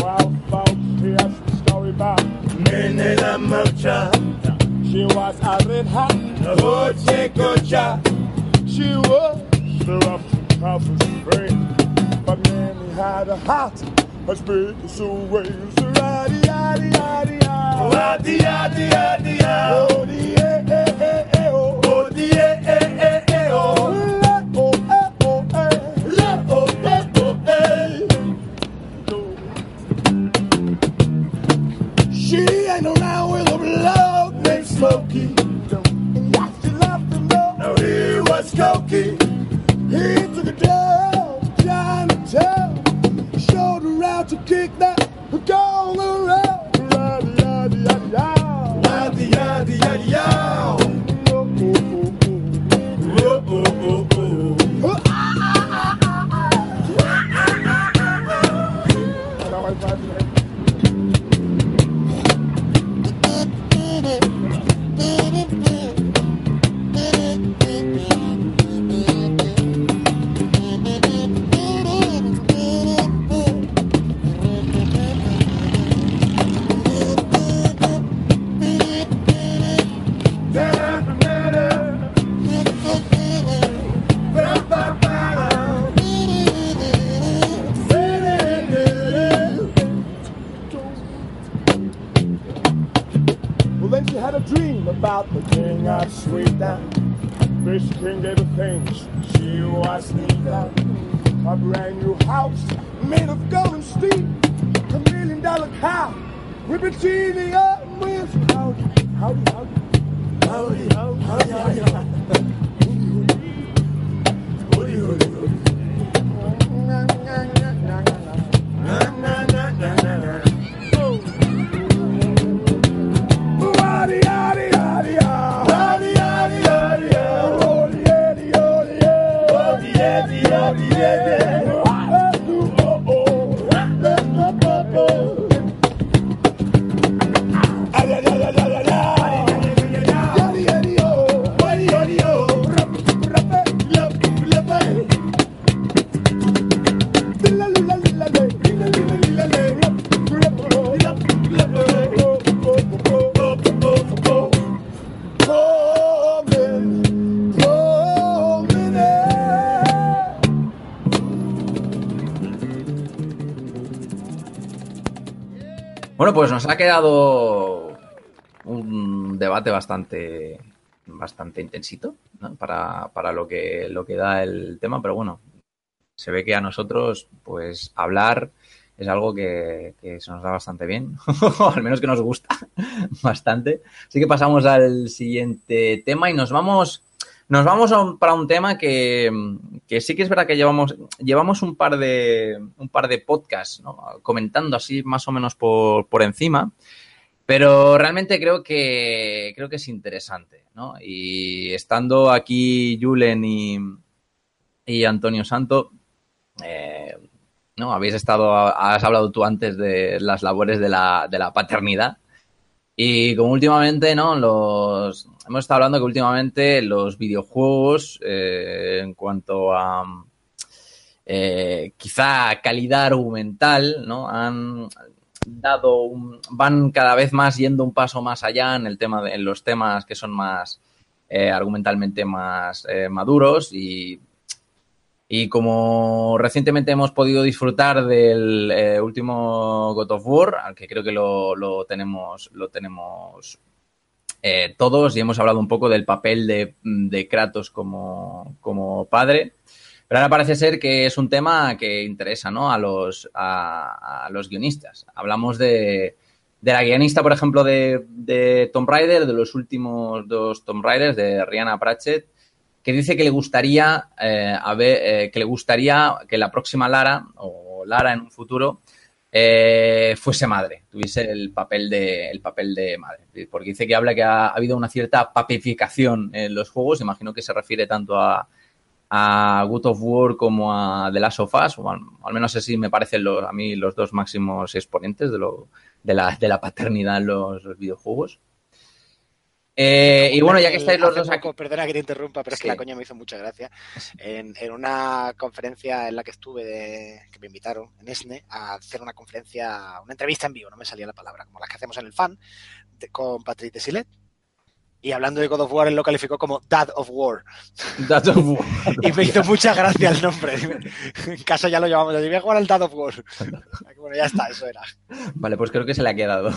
Well, folks, here's the story about Minnie the Moocher. She was a red hot hoochie coocher. She was the rough, toughest friend. But Minnie had a heart as big as a whale. So yaddy, yaddy, yaddy, yaddy. Yaddy, yaddy, yaddy, yaddy. Oh, the eh, eh, eh, eh, oh. Oh, the eh, eh, eh, eh, oh. Eh, eh. Eh, eh. She ain't around with a blood smoky. Watch you left him up. No, he was cokey. He took a down, down to town. Showed her to kick that, go around. La di ya di ya di ya. La di king gave her things she was needing. A brand new house made of gold and steel. A million dollar car with bikini and wheels. Howdy, howdy, howdy. Howdy, howdy, howdy, howdy, howdy. Hoody, pues nos ha quedado un debate bastante, bastante intensito para, para lo, que, lo que da el tema, pero bueno, se ve que a nosotros, pues hablar es algo que, que se nos da bastante bien, al menos que nos gusta bastante. Así que pasamos al siguiente tema y nos vamos, nos vamos para un tema que, que sí que es verdad que llevamos, llevamos un par de, un par de podcasts ¿no? comentando así más o menos por, por encima. Pero realmente creo que creo que es interesante, ¿no? Y estando aquí Julen y, y Antonio Santo, eh, ¿no? Habéis estado, has hablado tú antes de las labores de la, de la paternidad. Y como últimamente, ¿no? Los, hemos estado hablando que últimamente los videojuegos, eh, en cuanto a eh, quizá calidad argumental, ¿no? Han dado un, van cada vez más yendo un paso más allá en el tema de, en los temas que son más eh, argumentalmente más eh, maduros y y como recientemente hemos podido disfrutar del eh, último God of War, al que creo que lo, lo tenemos, lo tenemos eh, todos y hemos hablado un poco del papel de, de Kratos como, como padre. Pero ahora parece ser que es un tema que interesa ¿no? a, los, a, los guionistas. Hablamos de, de la guionista, por ejemplo, de, de Tomb Raider, de los últimos dos Tomb Raiders, de Rihanna Pratchett, que dice que le gustaría eh, a ver, eh, que le gustaría que la próxima Lara o Lara en un futuro eh, fuese madre, tuviese el papel de el papel de madre, porque dice que habla que ha, ha habido una cierta papificación en los juegos, imagino que se refiere tanto a a God of War como a The Last of Us, o al, al menos así me parecen los, a mí los dos máximos exponentes de, lo, de, la, de la paternidad en los videojuegos. Eh, y bueno, ya que estáis los dos aquí, poco, Perdona que te interrumpa, pero es Sí. que la coña me hizo mucha gracia. En, en una conferencia en la que estuve, de, que me invitaron en ESNE, a hacer una conferencia, una entrevista en vivo, no me salía la palabra, como las que hacemos en el fan, de- con Patrick Desilet. Y hablando de God of War, él lo calificó como Dad of War. Dad of War. Y me hizo mucha gracia el nombre. En casa ya lo llamamos así, voy a jugar al Dad of War. Bueno, ya está, eso era. Vale, pues creo que se le ha quedado.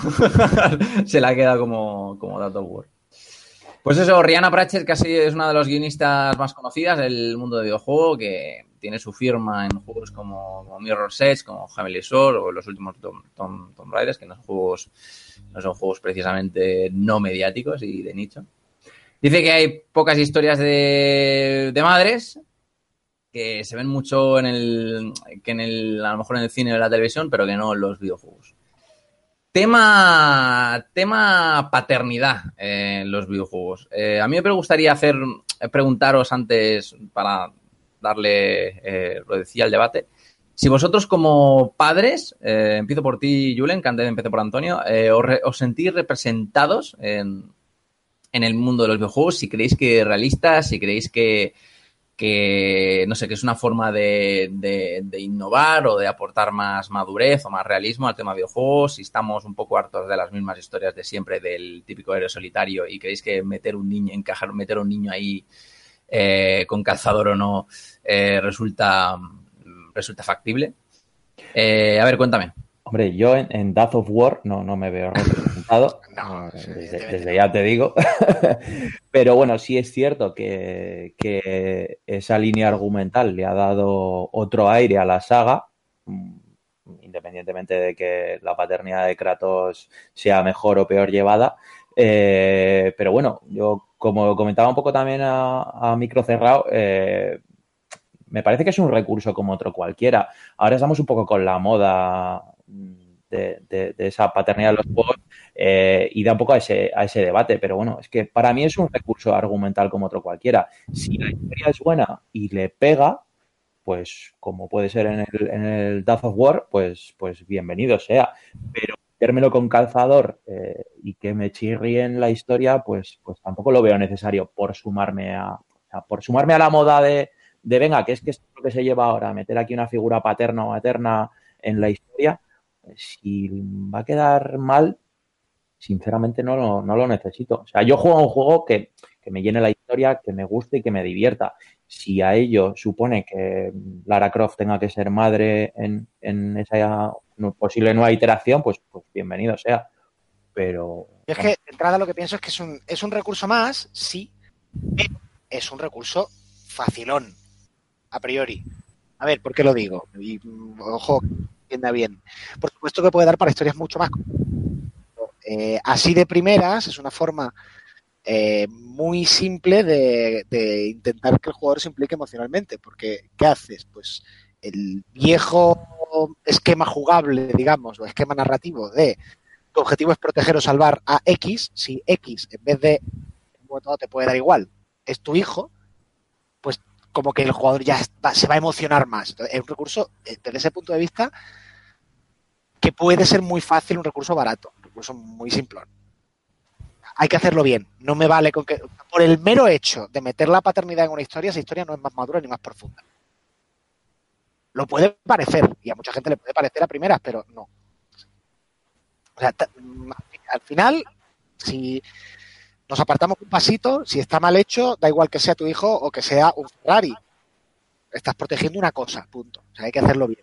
se le ha quedado como, como Dad of War. Pues eso, Rihanna Pratchett casi es una de los guionistas más conocidas del mundo del videojuego, que tiene su firma en juegos como, como Mirror's Edge, como Heavenly Sword o los últimos Tomb- Tomb Raiders, que no son juegos, no son juegos precisamente no mediáticos y de nicho. Dice que hay pocas historias de, de madres que se ven mucho en el, que en el, a lo mejor en el cine o en la televisión, pero que no en los videojuegos. Tema, tema paternidad en los videojuegos. Eh, a mí me gustaría hacer, preguntaros antes para darle, eh, lo decía, el debate. Si vosotros como padres, eh, empiezo por ti, Julen, que antes empecé por Antonio, os, sentís representados en, en el mundo de los videojuegos, si creéis que es realista, si creéis que, que no sé, que es una forma de, innovar o de aportar más madurez o más realismo al tema de videojuegos, si estamos un poco hartos de las mismas historias de siempre del típico héroe solitario y creéis que meter un niño, encajar, meter un niño ahí eh, con calzador o no eh, resulta, resulta factible. Eh, a ver, cuéntame. Hombre, yo en, en Death of War no, no me veo representado. No, eh, desde, ya te digo. Pero bueno, sí es cierto que, que esa línea argumental le ha dado otro aire a la saga, mm, independientemente de que la paternidad de Kratos sea mejor o peor llevada. Eh, pero bueno, yo como comentaba un poco también a, a micro cerrado, eh, me parece que es un recurso como otro cualquiera. Ahora estamos un poco con la moda de, de- de esa paternidad de los juegos eh, y da un poco a ese, a ese debate. Pero bueno, es que para mí es un recurso argumental como otro cualquiera. Si la historia es buena y le pega, pues como puede ser en el, en el Death of War, pues, pues bienvenido sea. Pero metérmelo con calzador eh, y que me chirríen la historia, pues, pues tampoco lo veo necesario por sumarme a, por sumarme a la moda de, de venga, que es que esto es lo que se lleva ahora, meter aquí una figura paterna o materna en la historia, si va a quedar mal, sinceramente no no lo necesito. O sea, yo juego un juego que, que me llene la historia, que me guste y que me divierta. Si a ello supone que Lara Croft tenga que ser madre en, en esa posible nueva iteración, pues, pues bienvenido sea. Pero Yo es que de entrada lo que pienso es que es un, es un recurso más, sí, pero es un recurso facilón, a priori. A ver, ¿por qué lo digo? Y ojo, bien. Por supuesto que puede dar para historias mucho más. Eh, así de primeras, es una forma eh, muy simple de, intentar que el jugador se implique emocionalmente. Porque, ¿qué haces? Pues el viejo esquema jugable, digamos, o esquema narrativo de tu objetivo es proteger o salvar a X, si X, en vez de te puede dar igual, es tu hijo, pues como que el jugador ya se va a emocionar más. Es un recurso, eh, desde ese punto de vista, que puede ser muy fácil, un recurso barato, un recurso muy simplón. Hay que hacerlo bien. No me vale con que. Por el mero hecho de meter la paternidad en una historia, esa historia no es más madura ni más profunda. Lo puede parecer, y a mucha gente le puede parecer a primeras, pero no. O sea, al final, si nos apartamos un pasito, si está mal hecho, da igual que sea tu hijo o que sea un Ferrari. Estás protegiendo una cosa, punto. O sea, hay que hacerlo bien.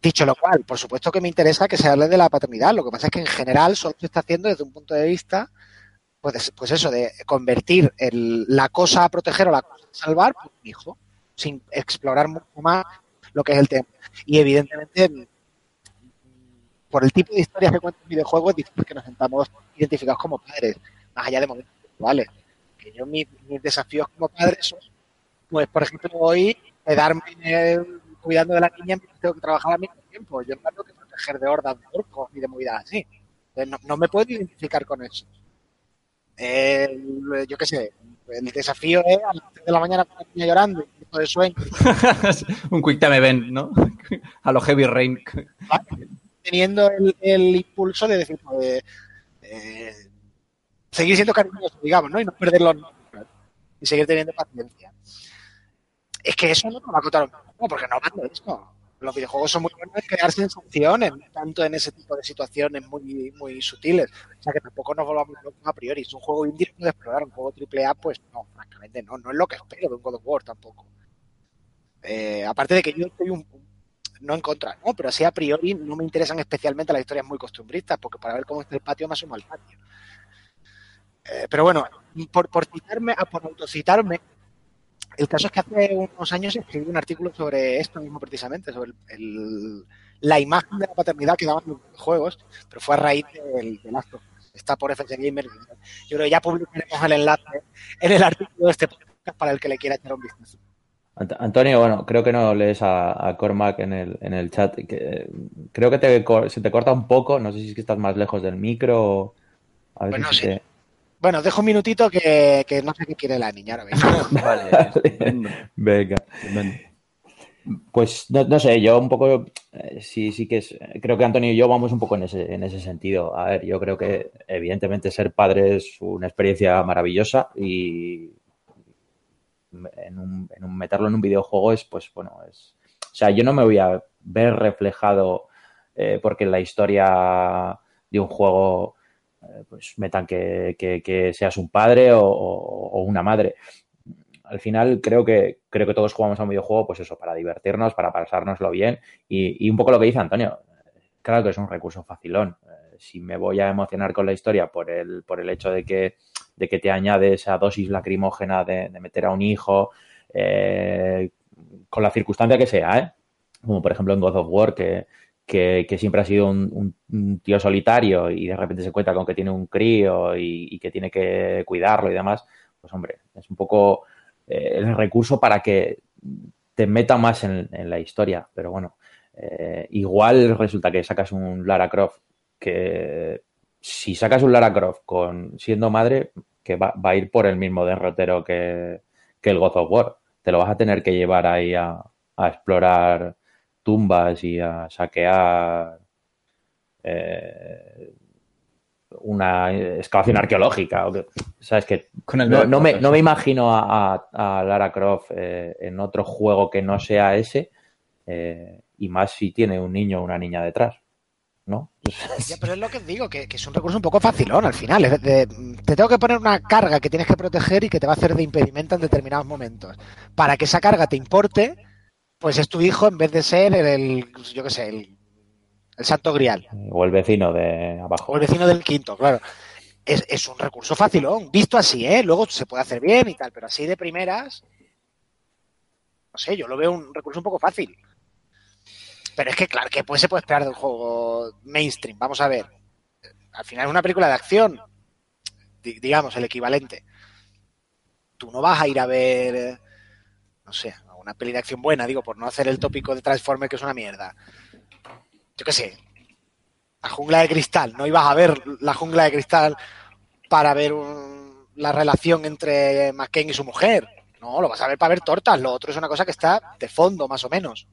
Dicho lo cual, por supuesto que me interesa que se hable de la paternidad. Lo que pasa es que en general solo se está haciendo desde un punto de vista, pues, pues eso, de convertir la cosa a proteger o la cosa a salvar por un hijo, sin explorar mucho más lo que es el tema. Y evidentemente por el tipo de historias que cuentan videojuegos, difícil que nos sentamos identificados como padres, más allá de momentos actuales. Que yo mis, mis desafíos como padre son, pues por ejemplo, hoy quedarme eh, cuidando de la niña tengo que trabajar al mismo tiempo. Yo no tengo que proteger de hordas de orcos ni de movidas así. Entonces, no, no me puedo identificar con eso. El- yo qué sé, el desafío es a las 3 de la mañana con la niña llorando, y grito de sueño, un quick time event, ¿no? A lo Heavy Rain. teniendo el, el impulso de decir, pues, eh, seguir siendo cariñoso, digamos, ¿no? Y no perder los y seguir teniendo paciencia. Es que eso no nos va a contar no, porque no van de eso. Los videojuegos son muy buenos en crear sensaciones, tanto en ese tipo de situaciones muy, muy sutiles. O sea que tampoco nos volvamos locos a priori. Es un juego indie puede explorar, un juego triple A, pues no, francamente no, no es lo que espero de un God of War tampoco. Eh, aparte de que yo estoy un, no en contra, ¿no? Pero así a priori no me interesan especialmente las historias muy costumbristas, porque para ver cómo está el patio me asomo al patio. Eh, pero bueno, por, por citarme, ah, por autocitarme, el caso es que hace unos años escribí un artículo sobre esto mismo precisamente, sobre el, el- la imagen de la paternidad que daban los juegos, pero fue a raíz del, del acto. Está por FS Gamer. Yo creo que ya publicaremos el enlace en el artículo de este podcast para el que le quiera echar un vistazo. Ant- Antonio, bueno, creo que no lees a, a Cormac en el, en el chat. Que, creo que te, se te corta un poco. No sé si es que estás más lejos del micro. o- A ver Bueno, si sí. te- Bueno, dejo un minutito que, que no sé qué quiere la niña ahora mismo. Vale. Venga. Pues no, no sé, yo un poco, eh, sí, sí que es, creo que Antonio y yo vamos un poco en ese, en ese sentido. A ver, yo creo que evidentemente ser padre es una experiencia maravillosa y en un, en un- meterlo en un videojuego es, pues bueno, es, o sea, yo no me voy a ver reflejado eh, porque en la historia de un juego pues metan que, seas un padre o, una madre al final creo que creo que todos jugamos a un videojuego, pues eso, para divertirnos, para pasárnoslo bien. Y, un poco lo que dice Antonio, claro que es un recurso facilón. Eh, Si me voy a emocionar con la historia por el, por el hecho de que, de que te añade esa dosis lacrimógena de, meter a un hijo, eh, con la circunstancia que sea, ¿eh? Como por ejemplo en God of War, que, que, siempre ha sido un, tío solitario y de repente se encuentra con que tiene un crío y, que tiene que cuidarlo y demás, pues hombre, es un poco eh, el recurso para que te meta más en, la historia. Pero bueno, eh, igual resulta que sacas un Lara Croft que si sacas un Lara Croft con siendo madre, que va, va a ir por el mismo derrotero que, el God of War. Te lo vas a tener que llevar ahí a explorar tumbas y a saquear eh, una excavación arqueológica. o que- ¿Sabes? Que Con el no, no me, no me imagino a, a- a Lara Croft eh, en otro juego que no sea ese, eh, y más si tiene un niño o una niña detrás, ¿no? Ya, pero es lo que digo, que, que es un recurso un poco facilón al final. es de- te tengo que poner una carga que tienes que proteger y que te va a hacer de impedimento en determinados momentos. Para que esa carga te importe, pues es tu hijo en vez de ser el, el- yo qué sé, el, el santo grial. O el vecino de abajo. O el vecino del quinto, claro. Es, es un recurso facilón, visto así, ¿eh? Luego se puede hacer bien y tal, pero así de primeras, no sé, yo lo veo un recurso un poco fácil. Pero es que, claro, que pues se puede esperar de un juego mainstream. Vamos a ver. Al final es una película de acción, di- digamos, el equivalente. Tú no vas a ir a ver, eh, no sé, una peli de acción buena, digo, por no hacer el tópico de Transformer que es una mierda. Yo qué sé, la jungla de cristal. No ibas a ver la jungla de cristal para ver un- la relación entre McCain y su mujer. No, lo vas a ver para ver tortas. Lo otro es una cosa que está de fondo, más o menos.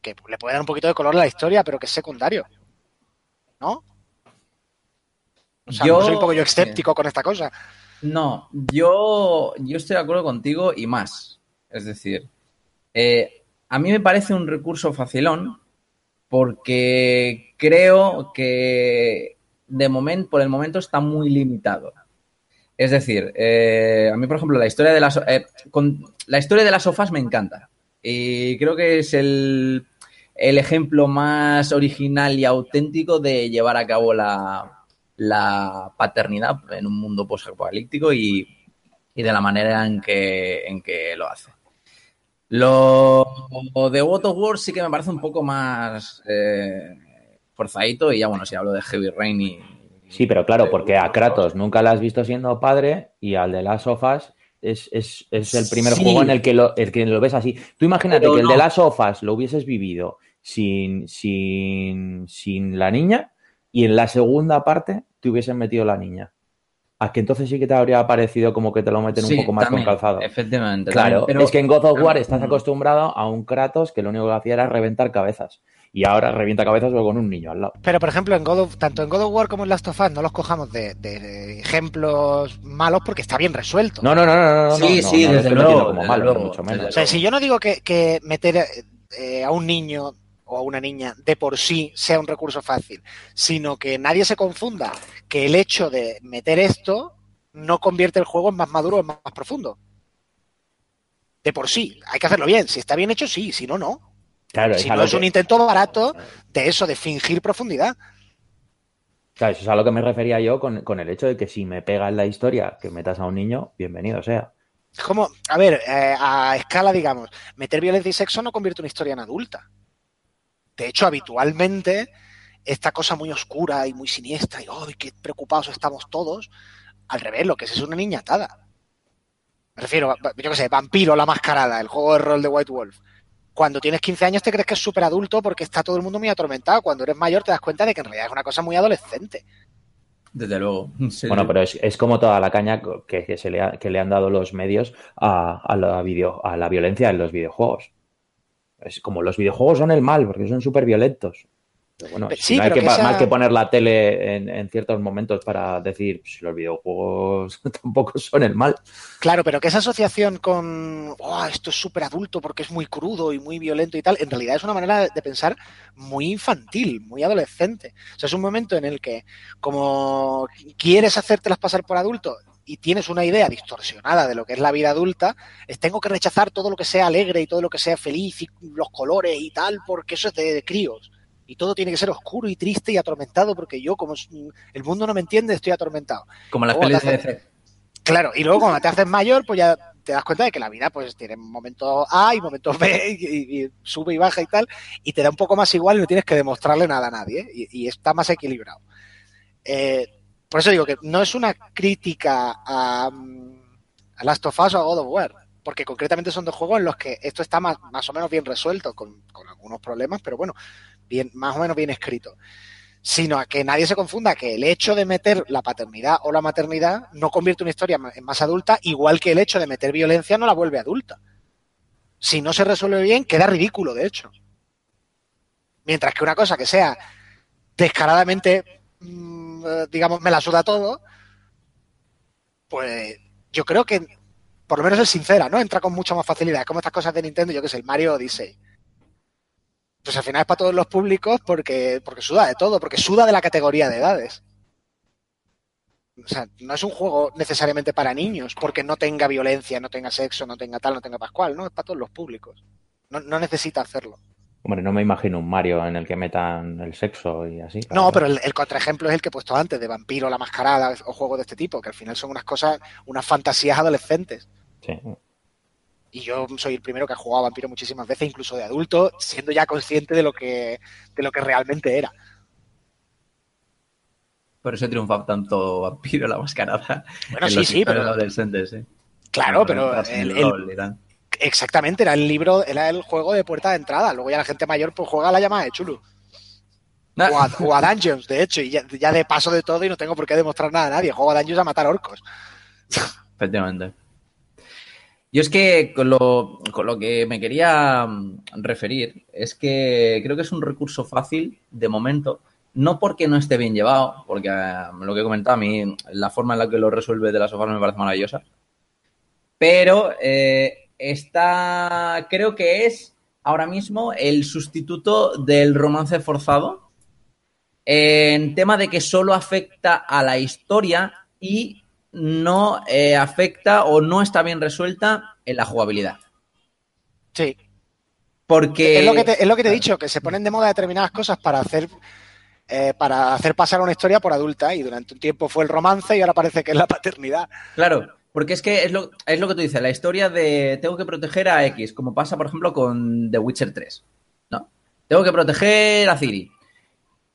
Que le puede dar un poquito de color a la historia, pero que es secundario. ¿No? O sea, Yo- soy un poco yo escéptico con esta cosa. No, yo, yo estoy de acuerdo contigo y más. Es decir, eh, a mí me parece un recurso facilón porque creo que de por el momento está muy limitado. Es decir, eh, a mí, por ejemplo, la historia de las eh, la historia de las sofás me encanta. Y creo que es el, ejemplo más original y auténtico de llevar a cabo la, paternidad en un mundo post-apocalíptico y, de la manera en que lo hace. Lo de God of War sí que me parece un poco más. eh, forzadito y ya bueno, si hablo de Heavy Rain y... Sí, pero claro, porque a Kratos nunca la has visto siendo padre y al de las sofas es, es, es el primer Sí. juego en el que, lo, el que lo ves así. Tú imagínate Pero que el de las sofas lo hubieses vivido sin, sin, sin la niña y en la segunda parte te hubiesen metido la niña. A que entonces sí que te habría parecido como que te lo meten Sí, un poco más también, con calzado. Efectivamente. Claro, también, pero- es que en God of War estás acostumbrado a un Kratos que lo único que hacía era reventar cabezas. Y ahora revienta cabezas pero con un niño al lado. Pero, por ejemplo, en God of- tanto en God of War como en Last of Us no los cojamos de, de ejemplos malos porque está bien resuelto. No, no, no, no, no. no, Sí, no, sí, no desde luego, como desde malo, luego, ni mucho menos. desde O sea, si yo no digo que, que meter eh, a un niño o a una niña de por sí sea un recurso fácil, sino que nadie se confunda que el hecho de meter esto no convierte el juego en más maduro o en más, más profundo. De por sí, hay que hacerlo bien. Si está bien hecho, sí, si no, no. Claro, Si no es que- un intento barato de eso, de fingir profundidad. Claro, eso es a lo que me refería yo con, con el hecho de que si me pega en la historia que metas a un niño, bienvenido sea. Es como, a ver, eh, a escala, digamos, meter violencia y sexo no convierte una historia en adulta. De hecho, habitualmente, esta cosa muy oscura y muy siniestra, y ¡ay, qué preocupados estamos todos! Al revés, lo que es es una niña atada. Me refiero, yo qué sé, Vampiro, la mascarada, el juego de rol de White Wolf. Cuando tienes 15 años te crees que es súper adulto porque está todo el mundo muy atormentado. Cuando eres mayor te das cuenta de que en realidad es una cosa muy adolescente. Desde luego. Sí, Bueno, sí. pero es, es como toda la caña que, que se le, ha- que le han dado los medios a, a la video, a la violencia en los videojuegos. Es como los videojuegos son el mal, porque son súper violentos. Pero bueno, Pero sí, no hay que, que pa- esa- más que poner la tele en, en ciertos momentos para decir si los videojuegos tampoco son el mal. Claro, pero que esa asociación con "Oh, esto es súper adulto porque es muy crudo y muy violento y tal, en realidad es una manera de pensar muy infantil, muy adolescente. O sea, es un momento en el que, como quieres hacértelas pasar por adulto y tienes una idea distorsionada de lo que es la vida adulta, es tengo que rechazar todo lo que sea alegre y todo lo que sea feliz y los colores y tal, porque eso es de, de críos. Y todo tiene que ser oscuro y triste y atormentado porque yo, como el mundo no me entiende, estoy atormentado. Como las pelis de. Claro, y luego cuando te haces mayor, pues ya te das cuenta de que la vida pues tiene momentos A y momentos B y, y sube y baja y tal, y te da un poco más igual y no tienes que demostrarle nada a nadie, ¿eh? y, y está más equilibrado. Eh, por eso digo que no es una crítica a, mm, a Last of Us o a God of War, porque concretamente son dos juegos en los que esto está más, o menos bien resuelto, con, algunos problemas, pero bueno, bien, más o menos bien escrito sino a que nadie se confunda que el hecho de meter la paternidad o la maternidad no convierte una historia en más adulta, igual que el hecho de meter violencia no la vuelve adulta. Si no se resuelve bien, queda ridículo, de hecho. Mientras que una cosa que sea descaradamente, mm, digamos, me la suda todo, pues yo creo que por lo menos es sincera, ¿no? Entra con mucha más facilidad. Como estas cosas de Nintendo, yo que sé, el Mario Odyssey. Pues al final es para todos los públicos porque, porque suda de todo, porque suda de la categoría de edades. O sea, no es un juego necesariamente para niños, porque no tenga violencia, no tenga sexo, no tenga tal, no tenga pascual, ¿no? Es para todos los públicos. No, no necesita hacerlo. Hombre, no me imagino un Mario en el que metan el sexo y así. No, claro. pero el, el contraejemplo es el que he puesto antes, de vampiro, la mascarada o juegos de este tipo, que al final son unas cosas, unas fantasías adolescentes. Sí. Y yo soy el primero que ha jugado a vampiro muchísimas veces, incluso de adulto, siendo ya consciente de lo que, de lo que realmente era. Por eso triunfa tanto Vampiro la mascarada. Bueno, en sí, los sí, pero- adolescentes, sí. Claro, pero el- el exactamente, era el libro, era el juego de puerta de entrada. Luego ya la gente mayor pues juega a la llamada de Chulu. O a, o a Dungeons, de hecho, y ya, ya de paso de todo y no tengo por qué demostrar nada a nadie. Juego a Dungeons a matar orcos. Efectivamente. Yo es que con lo, con lo que me quería mm, referir es que creo que es un recurso fácil de momento, no porque no esté bien llevado, porque eh, lo que he comentado a mí, la forma en la que lo resuelve de las sofás me parece maravillosa, pero eh, está, creo que es ahora mismo el sustituto del romance forzado en tema de que solo afecta a la historia y no eh, afecta o no está bien resuelta en la jugabilidad. Sí. Porque Es lo, que te, es lo que te he dicho, que se ponen de moda determinadas cosas para hacer eh, para hacer pasar una historia por adulta y durante un tiempo fue el romance y ahora parece que es la paternidad. Claro, porque es que es lo, es lo que tú dices, la historia de tengo que proteger a X, como pasa, por ejemplo, con The Witcher 3. ¿no? Tengo que proteger a Ciri.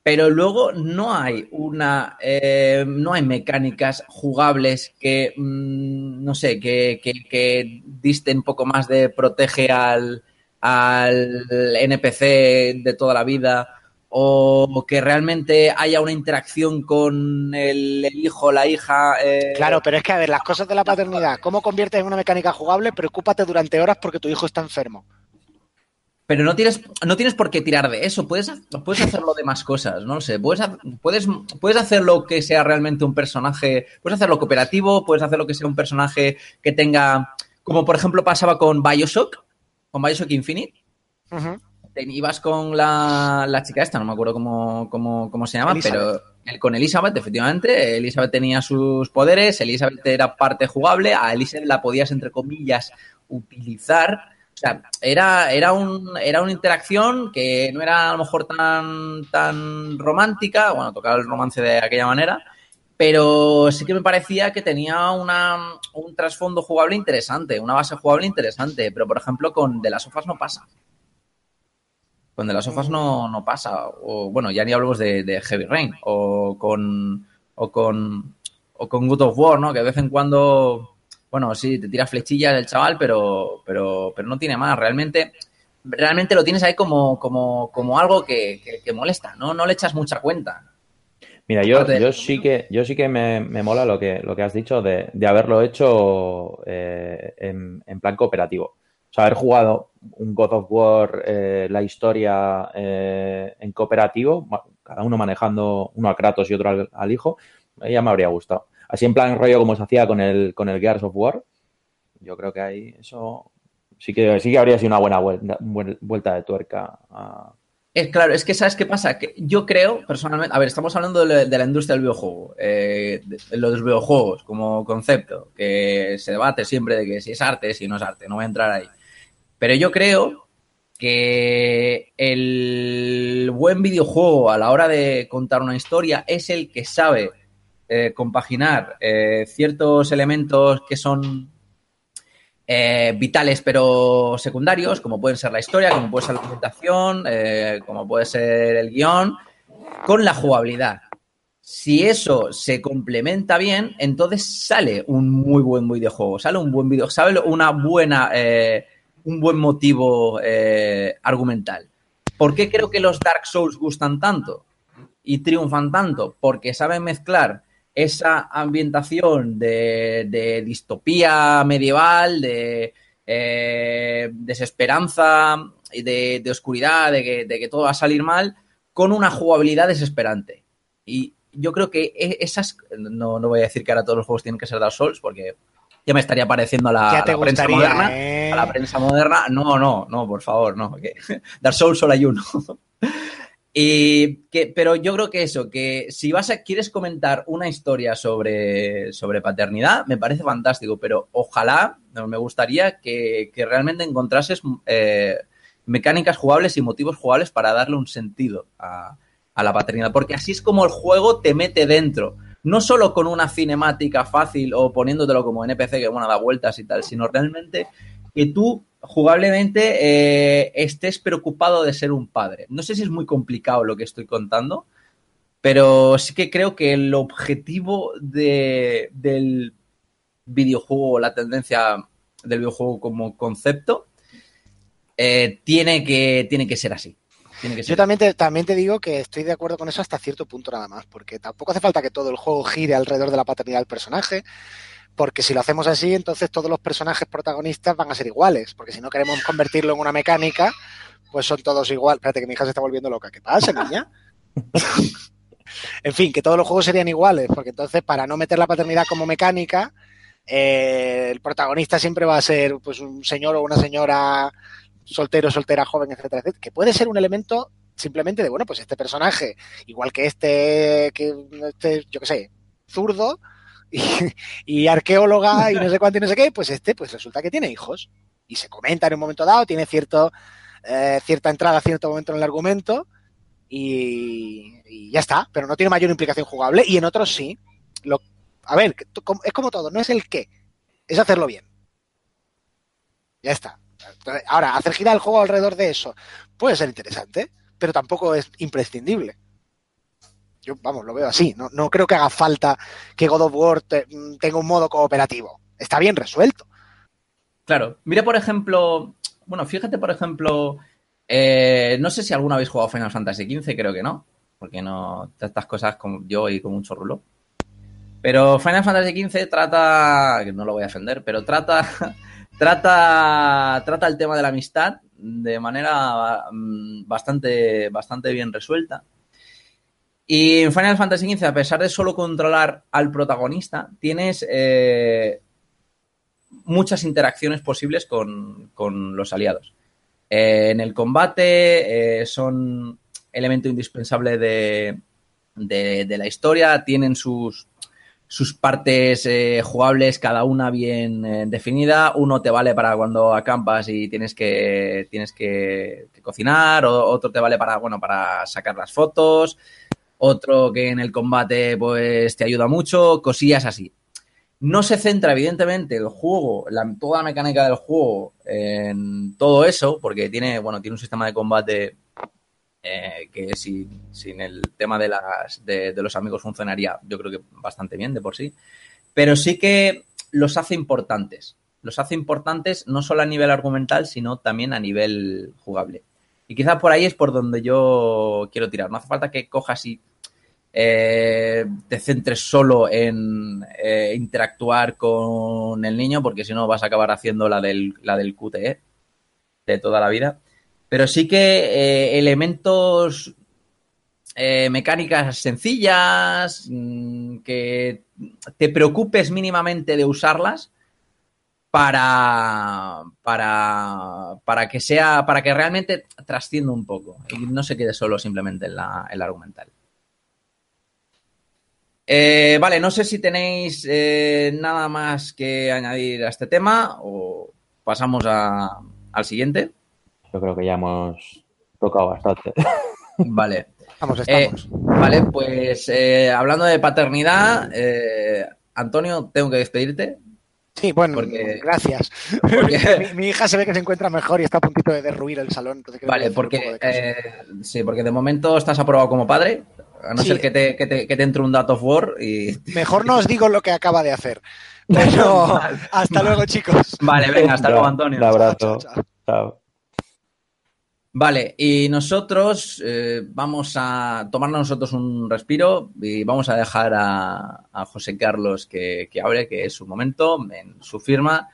pero luego no hay una eh, no hay mecánicas jugables que mm, no sé que, que, que, disten un poco más de protege al, al NPC de toda la vida o que realmente haya una interacción con el, el hijo la hija eh... claro pero es que a ver las cosas de la paternidad cómo conviertes en una mecánica jugable preocúpate durante horas porque tu hijo está enfermo pero no tienes, no tienes por qué tirar de eso. Puedes, puedes hacerlo de más cosas, no sé. Puedes, puedes, puedes hacerlo que sea realmente un personaje. Puedes hacerlo cooperativo, puedes hacerlo que sea un personaje que tenga. Como por ejemplo pasaba con Bioshock, con Bioshock Infinite. Uh -huh. Te ibas con la, la, chica esta, no me acuerdo cómo, cómo, cómo se llama, Elizabeth. pero con Elizabeth, efectivamente. Elizabeth tenía sus poderes, Elizabeth era parte jugable, a Elizabeth la podías, entre comillas, utilizar o sea, era, era, un, era una interacción que no era a lo mejor tan, tan romántica, bueno, tocaba el romance de aquella manera, pero sí que me parecía que tenía una, un trasfondo jugable interesante, una base jugable interesante, pero por ejemplo con De las Sofas no pasa. Con De las Sofas no, no pasa, o bueno, ya ni hablamos de, de Heavy Rain, o con, o con, o con Good of War, ¿no? Que de vez en cuando bueno, sí, te tira flechillas el chaval, pero, pero, pero no tiene más. Realmente, realmente lo tienes ahí como, como, como algo que, que, que molesta, ¿no? No le echas mucha cuenta. Mira, yo, yo sí que, yo sí que me, me mola lo que, lo que has dicho de, de haberlo hecho eh, en, en, plan cooperativo. O sea, haber jugado un God of War, eh, la historia eh, en cooperativo, cada uno manejando uno a Kratos y otro al, hijo, ya me habría gustado así en plan rollo como se hacía con el, con el Gears of War, yo creo que ahí eso sí que, sí que habría sido una buena vuelta, vuelta de tuerca. A... Es claro, es que ¿sabes qué pasa? Que yo creo, personalmente, a ver, estamos hablando de, la industria del videojuego, eh, los videojuegos como concepto, que se debate siempre de que si es arte, si no es arte, no voy a entrar ahí. Pero yo creo que el buen videojuego a la hora de contar una historia es el que sabe eh, compaginar eh, ciertos elementos que son eh, vitales pero secundarios, como pueden ser la historia, como puede ser la presentación, como puede ser el guion, con la jugabilidad. Si eso se complementa bien, entonces sale un muy buen videojuego, sale un buen video, sale una buena, un buen motivo argumental. ¿Por qué creo que los Dark Souls gustan tanto y triunfan tanto? Porque saben mezclar esa ambientación de, de distopía medieval, de eh, desesperanza, de, de oscuridad, de que, de que, todo va a salir mal, con una jugabilidad desesperante. Y yo creo que e, esas, no, no voy a decir que ahora todos los juegos tienen que ser Dark Souls, porque ya me estaría pareciendo a la, a la prensa moderna. Eh? A la prensa moderna, no, no, no, por favor, no. Que Dark Souls solo hay uno. Y que, pero yo creo que eso, que si vas a, quieres comentar una historia sobre, sobre paternidad, me parece fantástico, pero ojalá, me gustaría que, que realmente encontrases eh, mecánicas jugables y motivos jugables para darle un sentido a, a, la paternidad, porque así es como el juego te mete dentro. No solo con una cinemática fácil o poniéndotelo como NPC que, bueno, da vueltas y tal, sino realmente que tú jugablemente eh, estés preocupado de ser un padre. No sé si es muy complicado lo que estoy contando, pero sí que creo que el objetivo de, del videojuego, la tendencia del videojuego como concepto, eh, tiene, que, tiene que ser así. Tiene que ser Yo también te, también te digo que estoy de acuerdo con eso hasta cierto punto nada más, porque tampoco hace falta que todo el juego gire alrededor de la paternidad del personaje porque si lo hacemos así, entonces todos los personajes protagonistas van a ser iguales, porque si no queremos convertirlo en una mecánica, pues son todos igual. Espérate que mi hija se está volviendo loca. ¿Qué pasa, niña? en fin, que todos los juegos serían iguales, porque entonces para no meter la paternidad como mecánica, eh, el protagonista siempre va a ser pues un señor o una señora soltero, soltera, joven, etcétera, etcétera, que puede ser un elemento simplemente de, bueno, pues este personaje, igual que este, que este, yo qué sé, zurdo, y, arqueóloga y no sé cuánto y no sé qué, pues este pues resulta que tiene hijos. Y se comenta en un momento dado, tiene cierto, eh, cierta entrada cierto momento en el argumento y, y, ya está, pero no tiene mayor implicación jugable y en otros sí. Lo, a ver, es como todo, no es el qué, es hacerlo bien. Ya está. Ahora, hacer girar el juego alrededor de eso puede ser interesante, pero tampoco es imprescindible. Yo, vamos, lo veo así. No, no creo que haga falta que God of War mm, tenga un modo cooperativo. Está bien resuelto. Claro, mira por ejemplo, bueno, fíjate por ejemplo, eh, no sé si alguna habéis jugado Final Fantasy XV, creo que no, porque no, estas cosas como yo y con mucho rulo. Pero Final Fantasy XV trata, no lo voy a defender, pero trata, trata, trata el tema de la amistad de manera mm, bastante, bastante bien resuelta. Y en Final Fantasy XV, a pesar de solo controlar al protagonista, tienes eh, muchas interacciones posibles con, con los aliados. Eh, en el combate eh, son elemento indispensable de, de- de la historia, tienen sus, sus partes eh, jugables, cada una bien eh, definida. Uno te vale para cuando acampas y tienes que, tienes que, cocinar, o, otro te vale para, bueno, para sacar las fotos, otro que en el combate pues te ayuda mucho, cosillas así. No se centra, evidentemente, el juego, la- toda la mecánica del juego en todo eso, porque tiene, bueno, tiene un sistema de combate eh, que sin, sin el tema de, las, de, los amigos funcionaría, yo creo que bastante bien de por sí. Pero sí que los hace importantes. Los hace importantes no solo a nivel argumental, sino también a nivel jugable. Y quizás por ahí es por donde yo quiero tirar. No hace falta que cojas y eh, te centres solo en eh, interactuar con el niño, porque si no vas a acabar haciendo la del, la del QTE de toda la vida. Pero sí que eh, elementos, eh, mecánicas sencillas, mm, que te preocupes mínimamente de usarlas para, para, para que sea, para que realmente trascienda un poco y no se quede solo simplemente en la, en la argumental. Eh, vale, no sé si tenéis nada más que añadir a este tema o pasamos a- al siguiente. Yo creo que ya hemos tocado bastante. Vale. Vamos, Eh, estamos. vale, pues eh, hablando de paternidad, eh, Antonio, tengo que despedirte. Sí, bueno, porque- gracias. porque- mi, mi hija se ve que se encuentra mejor y está a puntito de derruir el salón. Entonces creo que Vale, un porque eh, sí, porque de momento estás aprobado como padre, a no Sí. ser que te, que, te, que te entre un Dot of War y. Mejor no os digo lo que acaba de hacer. Pero hasta luego, chicos. Vale, venga, hasta luego, Un Antonio. abrazo. Chao, chao, chao. Vale, y nosotros eh, vamos a tomarnos nosotros un respiro y vamos a dejar a, José Carlos que, que hable, que es su momento, en su firma,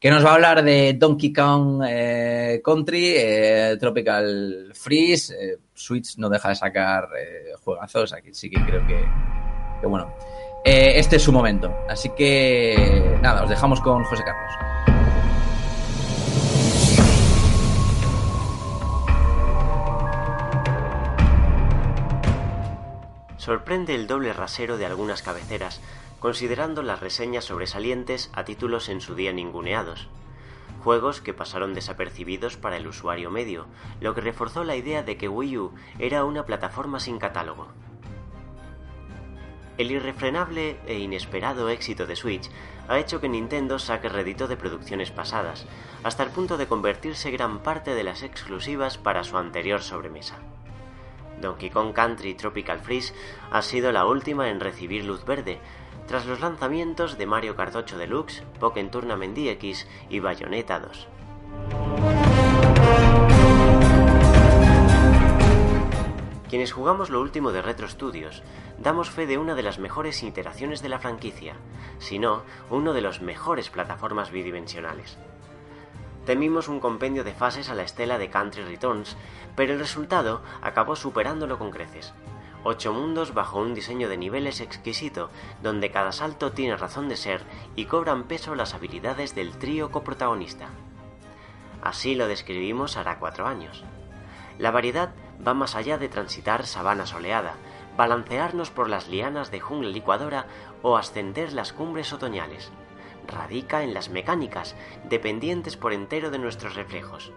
que nos va a hablar de Donkey Kong eh, Country, eh, Tropical Freeze, Switch no deja de sacar juegazos, aquí sí que creo que, que bueno, este es su momento. Así que nada, os dejamos con José Carlos. Sorprende el doble rasero de algunas cabeceras, considerando las reseñas sobresalientes a títulos en su día ninguneados. Juegos que pasaron desapercibidos para el usuario medio, lo que reforzó la idea de que Wii U era una plataforma sin catálogo. El irrefrenable e inesperado éxito de Switch ha hecho que Nintendo saque rédito de producciones pasadas, hasta el punto de convertirse gran parte de las exclusivas para su anterior sobremesa. Donkey Kong Country Tropical Freeze ha sido la última en recibir luz verde, tras los lanzamientos de Mario Kart 8 Deluxe, Pokémon Tournament DX y Bayonetta 2. Quienes jugamos lo último de Retro Studios, damos fe de una de las mejores iteraciones de la franquicia, si no, uno de los mejores plataformas bidimensionales. Temimos un compendio de fases a la estela de Country Returns, pero el resultado acabó superándolo con creces. Ocho mundos bajo un diseño de niveles exquisito, donde cada salto tiene razón de ser y cobran peso las habilidades del trío coprotagonista. Así lo describimos hará cuatro años. La variedad va más allá de transitar sabana soleada, balancearnos por las lianas de jungla licuadora o ascender las cumbres otoñales. Radica en las mecánicas, dependientes por entero de nuestros reflejos.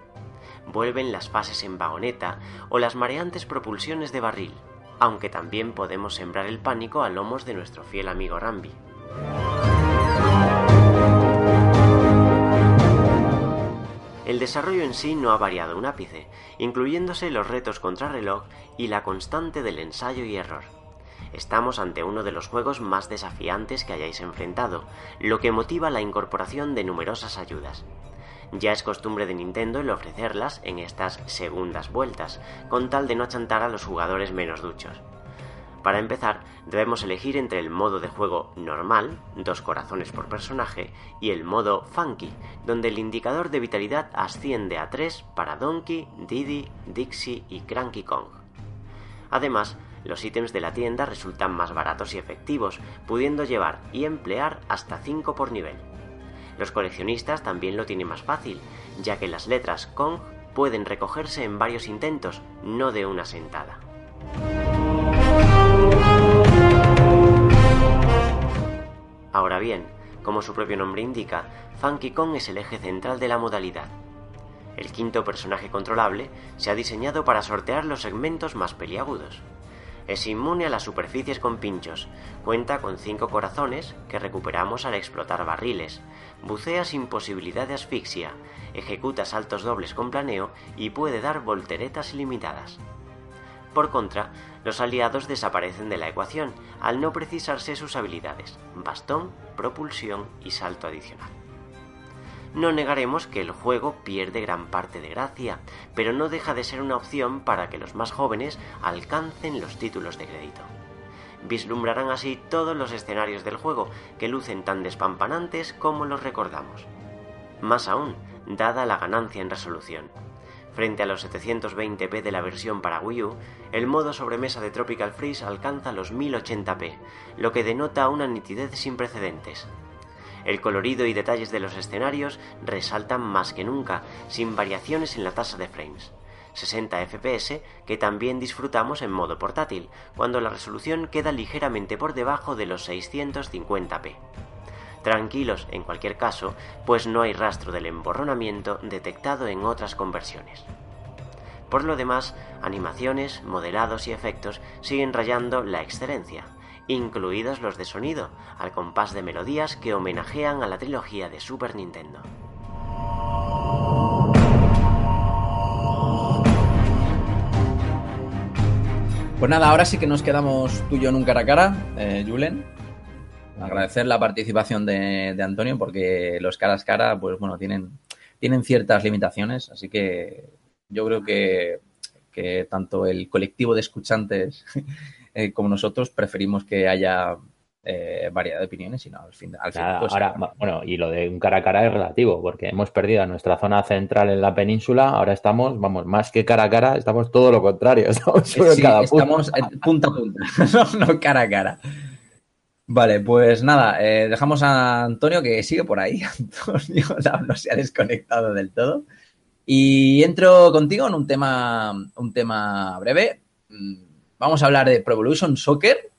Vuelven las fases en vagoneta o las mareantes propulsiones de barril, aunque también podemos sembrar el pánico a lomos de nuestro fiel amigo Rambi. El desarrollo en sí no ha variado un ápice, incluyéndose los retos contrarreloj y la constante del ensayo y error. Estamos ante uno de los juegos más desafiantes que hayáis enfrentado, lo que motiva la incorporación de numerosas ayudas. Ya es costumbre de Nintendo el ofrecerlas en estas segundas vueltas, con tal de no achantar a los jugadores menos duchos. Para empezar, debemos elegir entre el modo de juego normal, dos corazones por personaje, y el modo funky, donde el indicador de vitalidad asciende a 3 para Donkey, Diddy, Dixie y Cranky Kong. Además, los ítems de la tienda resultan más baratos y efectivos, pudiendo llevar y emplear hasta 5 por nivel. Los coleccionistas también lo tienen más fácil, ya que las letras Kong pueden recogerse en varios intentos, no de una sentada. Ahora bien, como su propio nombre indica, Funky Kong es el eje central de la modalidad. El quinto personaje controlable se ha diseñado para sortear los segmentos más peliagudos. Es inmune a las superficies con pinchos, cuenta con cinco corazones que recuperamos al explotar barriles, bucea sin posibilidad de asfixia, ejecuta saltos dobles con planeo y puede dar volteretas ilimitadas. Por contra, los aliados desaparecen de la ecuación al no precisarse sus habilidades, bastón, propulsión y salto adicional. No negaremos que el juego pierde gran parte de gracia, pero no deja de ser una opción para que los más jóvenes alcancen los títulos de crédito. Vislumbrarán así todos los escenarios del juego, que lucen tan despampanantes como los recordamos. Más aún, dada la ganancia en resolución. Frente a los 720p de la versión para Wii U, el modo sobremesa de Tropical Freeze alcanza los 1080p, lo que denota una nitidez sin precedentes. El colorido y detalles de los escenarios resaltan más que nunca, sin variaciones en la tasa de frames. 60 FPS que también disfrutamos en modo portátil, cuando la resolución queda ligeramente por debajo de los 650p. Tranquilos en cualquier caso, pues no hay rastro del emborronamiento detectado en otras conversiones. Por lo demás, animaciones, modelados y efectos siguen rayando la excelencia, incluidos los de sonido, al compás de melodías que homenajean a la trilogía de Super Nintendo. Pues nada, ahora sí que nos quedamos tú yo en un cara a cara, eh, Julen. Agradecer la participación de, de, Antonio porque los caras cara, pues bueno, tienen, tienen ciertas limitaciones, así que yo creo que, que tanto el colectivo de escuchantes eh, como nosotros preferimos que haya eh, variedad de opiniones y no, al fin, al fin Nada, pues, ahora, bueno, y lo de un cara a cara es relativo, porque hemos perdido a nuestra zona central en la península, ahora estamos, vamos, más que cara a cara, estamos todo lo contrario, estamos solo sí, en cada estamos punta a punta, no, no cara a cara. Vale, pues nada, eh, dejamos a Antonio que sigue por ahí. Antonio no, no, se ha desconectado del todo. Y entro contigo en un tema, un tema breve. Vamos a hablar de Pro Evolution Soccer.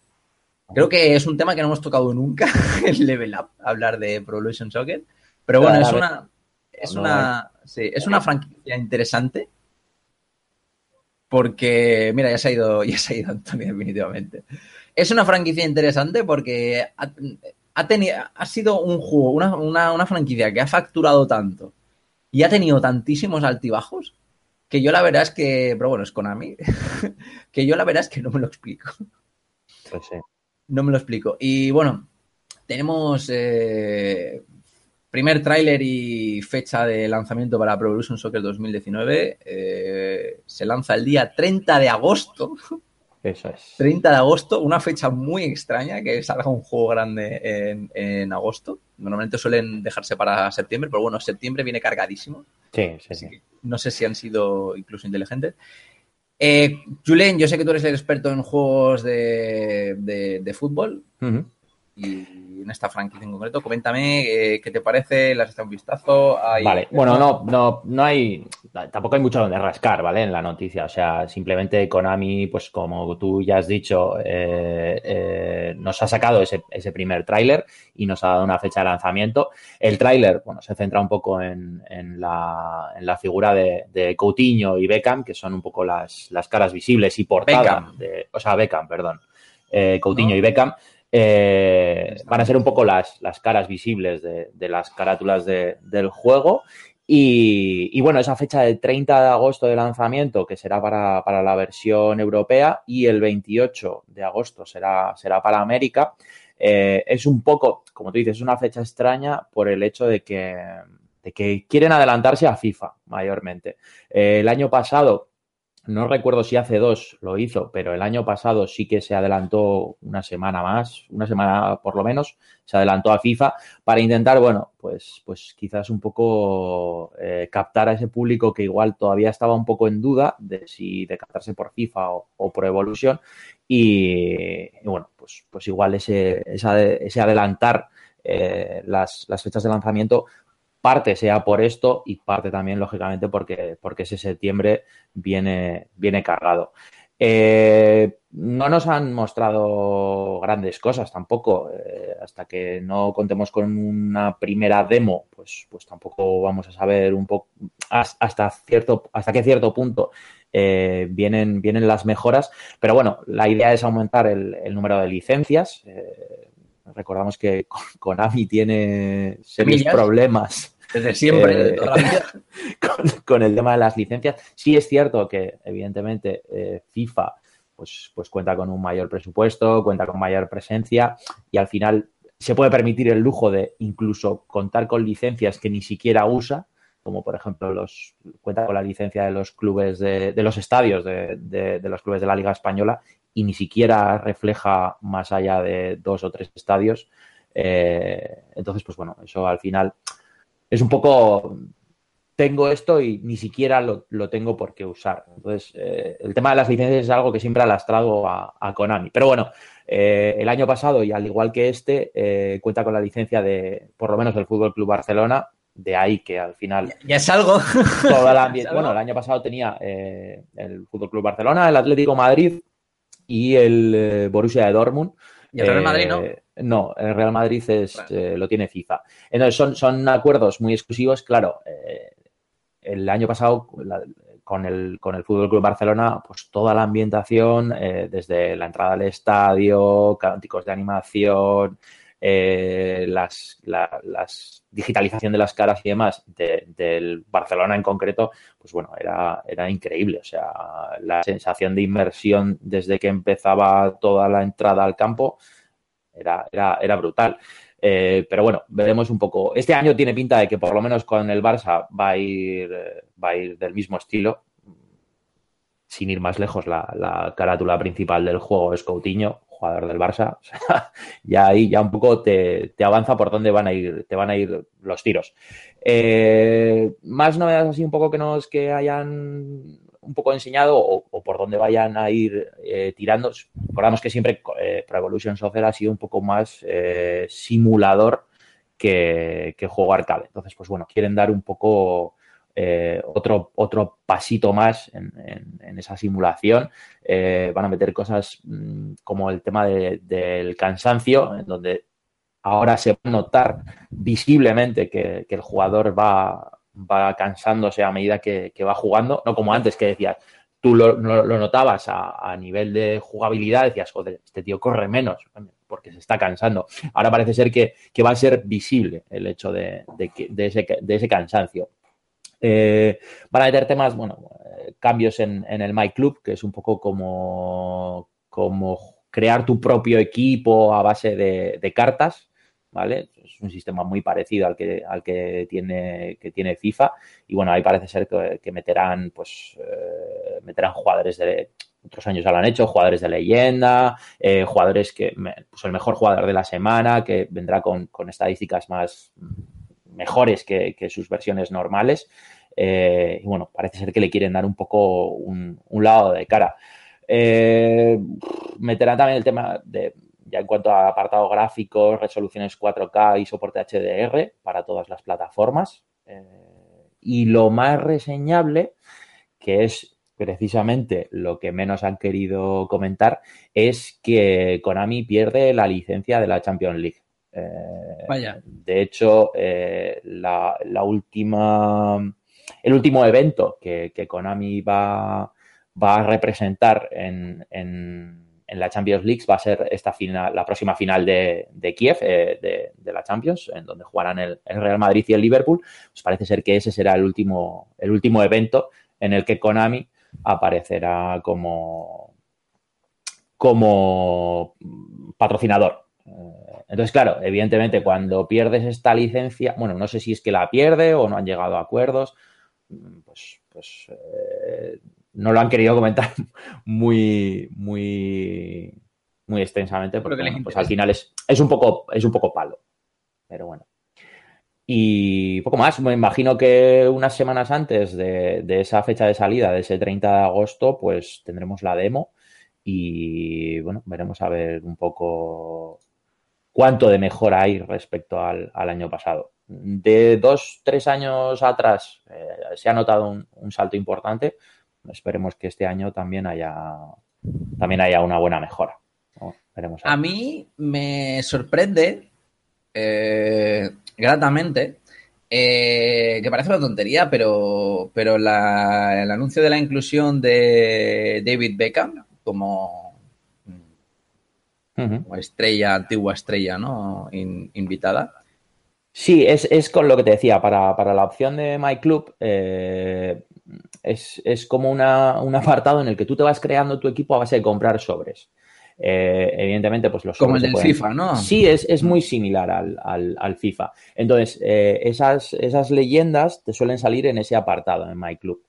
Creo que es un tema que no hemos tocado nunca, el Level Up, hablar de Pro Evolution Soccer. Pero bueno, es una, es una, sí, es una franquicia interesante. Porque, mira, ya se ha ido, ya se ha ido Antonio, definitivamente. Es una franquicia interesante porque ha, ha, tenido, ha sido un juego, una, una, una, franquicia que ha facturado tanto y ha tenido tantísimos altibajos que yo la verdad es que, pero bueno, es Konami, que yo la verdad es que no me lo explico. Pues sí. No me lo explico. Y bueno, tenemos eh, primer tráiler y fecha de lanzamiento para Pro Evolution Soccer 2019. Eh, se lanza el día 30 de agosto. Eso es. 30 de agosto, una fecha muy extraña que salga un juego grande en, en, agosto. Normalmente suelen dejarse para septiembre, pero bueno, septiembre viene cargadísimo. Sí, sí, sí. No sé si han sido incluso inteligentes. Eh, Julen, yo sé que tú eres el experto en juegos de, de, de fútbol uh -huh. y en esta franquicia en concreto. Coméntame eh, qué te parece, le has echado un vistazo. Hay... Vale, bueno, no, no, no hay, tampoco hay mucho donde rascar, ¿vale? En la noticia, o sea, simplemente Konami, pues como tú ya has dicho, eh, eh, nos ha sacado ese, ese primer tráiler y nos ha dado una fecha de lanzamiento. El tráiler, bueno, se centra un poco en, en, la, en la, figura de, de, Coutinho y Beckham, que son un poco las, las caras visibles y portadas. De, o sea, Beckham, perdón. Eh, Coutinho no. y Beckham. Eh, van a ser un poco las, las caras visibles de, de las carátulas de, del juego Y, y, bueno, esa fecha del 30 de agosto de lanzamiento, que será para, para, la versión europea, y el 28 de agosto será, será para América, eh, es un poco, como tú dices, es una fecha extraña por el hecho de que, de que quieren adelantarse a FIFA mayormente. Eh, el año pasado no recuerdo si hace dos lo hizo, pero el año pasado sí que se adelantó una semana más, una semana por lo menos, se adelantó a FIFA para intentar, bueno, pues, pues quizás un poco eh, captar a ese público que igual todavía estaba un poco en duda de si decantarse por FIFA o, por Evolution. Y, bueno, pues, pues igual ese, ese adelantar eh, las fechas de lanzamiento parte sea por esto y parte también, lógicamente, porque, porque ese septiembre viene, viene cargado. Eh, no nos han mostrado grandes cosas tampoco. Eh, hasta que no contemos con una primera demo, pues, pues tampoco vamos a saber un poco hasta cierto, hasta qué cierto punto eh, vienen, vienen las mejoras. Pero bueno, la idea es aumentar el, el número de licencias. recordamos que Konami tiene serios problemas desde siempre, eh, con, con, el tema de las licencias. Sí es cierto que, evidentemente, eh, FIFA pues, pues cuenta con un mayor presupuesto, cuenta con mayor presencia y al final se puede permitir el lujo de incluso contar con licencias que ni siquiera usa, como por ejemplo los cuenta con la licencia de los clubes de, de los estadios de, de, de, los clubes de la Liga Española y ni siquiera refleja más allá de dos o tres estadios. Eh, entonces, pues bueno, eso al final es un poco, tengo esto y ni siquiera lo, lo tengo por qué usar. Entonces, eh, el tema de las licencias es algo que siempre ha lastrado a, a Konami. Pero bueno, eh, el año pasado y al igual que este, eh, cuenta con la licencia de, por lo menos, del Fútbol Club Barcelona. De ahí que al final. Ya es algo. Toda la ¿Es algo? Bueno, el año pasado tenía el Fútbol Club Barcelona, el Atlético Madrid y el Borussia de Dortmund. Y el Real Madrid, ¿no? No, el Real Madrid es, bueno. eh, lo tiene FIFA. Entonces, son, son acuerdos muy exclusivos. Claro, eh, el año pasado, la, con, el, con el Fútbol Club Barcelona, pues toda la ambientación, eh, desde la entrada al estadio, cánticos de animación, las, la, las, digitalización de las caras y demás de, del Barcelona en concreto, pues bueno, era, era increíble. O sea, la sensación de inmersión desde que empezaba toda la entrada al campo era, era, era brutal. Eh, pero bueno, veremos un poco. Este año tiene pinta de que por lo menos con el Barça va a ir, va a ir del mismo estilo. Sin ir más lejos, la, la carátula principal del juego es Coutinho, jugador del Barça, o ya ahí ya un poco te, te, avanza por dónde van a ir, te van a ir los tiros. Eh, más novedades así un poco que nos que hayan un poco enseñado o, o por dónde vayan a ir eh, tirando. Recordamos que siempre eh, Pro Evolution Soccer ha sido un poco más eh, simulador que, juego arcade. Entonces, pues bueno, quieren dar un poco otro, otro pasito más en, esa simulación. Van a meter cosas mmm, como el tema de, del cansancio, en donde ahora se va a notar visiblemente que, que el jugador va, va, cansándose a medida que, que, va jugando, no como antes que decías, tú lo, lo, notabas a, nivel de jugabilidad, decías, joder, este tío corre menos porque se está cansando. Ahora parece ser que, que va a ser visible el hecho de, de, de, ese, de ese cansancio. Eh, van a meter temas, bueno, eh, cambios en, en, el My Club, que es un poco como, como crear tu propio equipo a base de, cartas, ¿vale? Un sistema muy parecido al que, al que, tiene, que tiene FIFA. Y bueno, ahí parece ser que, meterán, pues, eh, meterán jugadores de. Otros años ya lo han hecho, jugadores de leyenda, eh, jugadores que, pues el mejor jugador de la semana, que vendrá con, con estadísticas más, mejores que, sus versiones normales. Eh, y bueno, parece ser que le quieren dar un poco un, lado de cara. Eh, meterán también el tema de, ya en cuanto a apartado gráfico, resoluciones 4K y soporte HDR para todas las plataformas. Eh, y lo más reseñable, que es precisamente lo que menos han querido comentar, es que Konami pierde la licencia de la Champions League. Eh, Vaya. De hecho, eh, la, la, última, el último evento que, que Konami va, va, a representar en, en, en la Champions League va a ser esta final, la próxima final de, Kiev, eh, de, la Champions, en donde jugarán el, Real Madrid y el Liverpool. Pues parece ser que ese será el último, el último evento en el que Konami aparecerá como, como patrocinador. Entonces, claro, evidentemente cuando pierdes esta licencia, bueno, no sé si es que la pierde o no han llegado a acuerdos, pues, pues eh, no lo han querido comentar muy, muy, muy extensamente porque bueno, pues al final es, es, un poco, es un poco palo. Pero bueno. Y poco más, me imagino que unas semanas antes de, de, esa fecha de salida, de ese 30 de agosto, pues tendremos la demo y bueno, veremos a ver un poco cuánto de mejora hay respecto al, al año pasado. De dos, tres años atrás eh, se ha notado un, un, salto importante. Esperemos que este año también haya, también haya una buena mejora. Veremos a, a mí me sorprende eh, gratamente eh, que parece una tontería, pero, pero la, el anuncio de la inclusión de David Beckham como, uh -huh. como estrella, antigua estrella, ¿no? In, invitada. Sí, es, es, con lo que te decía, para, para la opción de My Club eh, es, es, como una, un apartado en el que tú te vas creando tu equipo a base de comprar sobres. Eh, evidentemente, pues los Como el del pueden... FIFA, ¿no? Sí, es, es muy similar al, al, al FIFA. Entonces, eh, esas, esas leyendas te suelen salir en ese apartado, en My Club.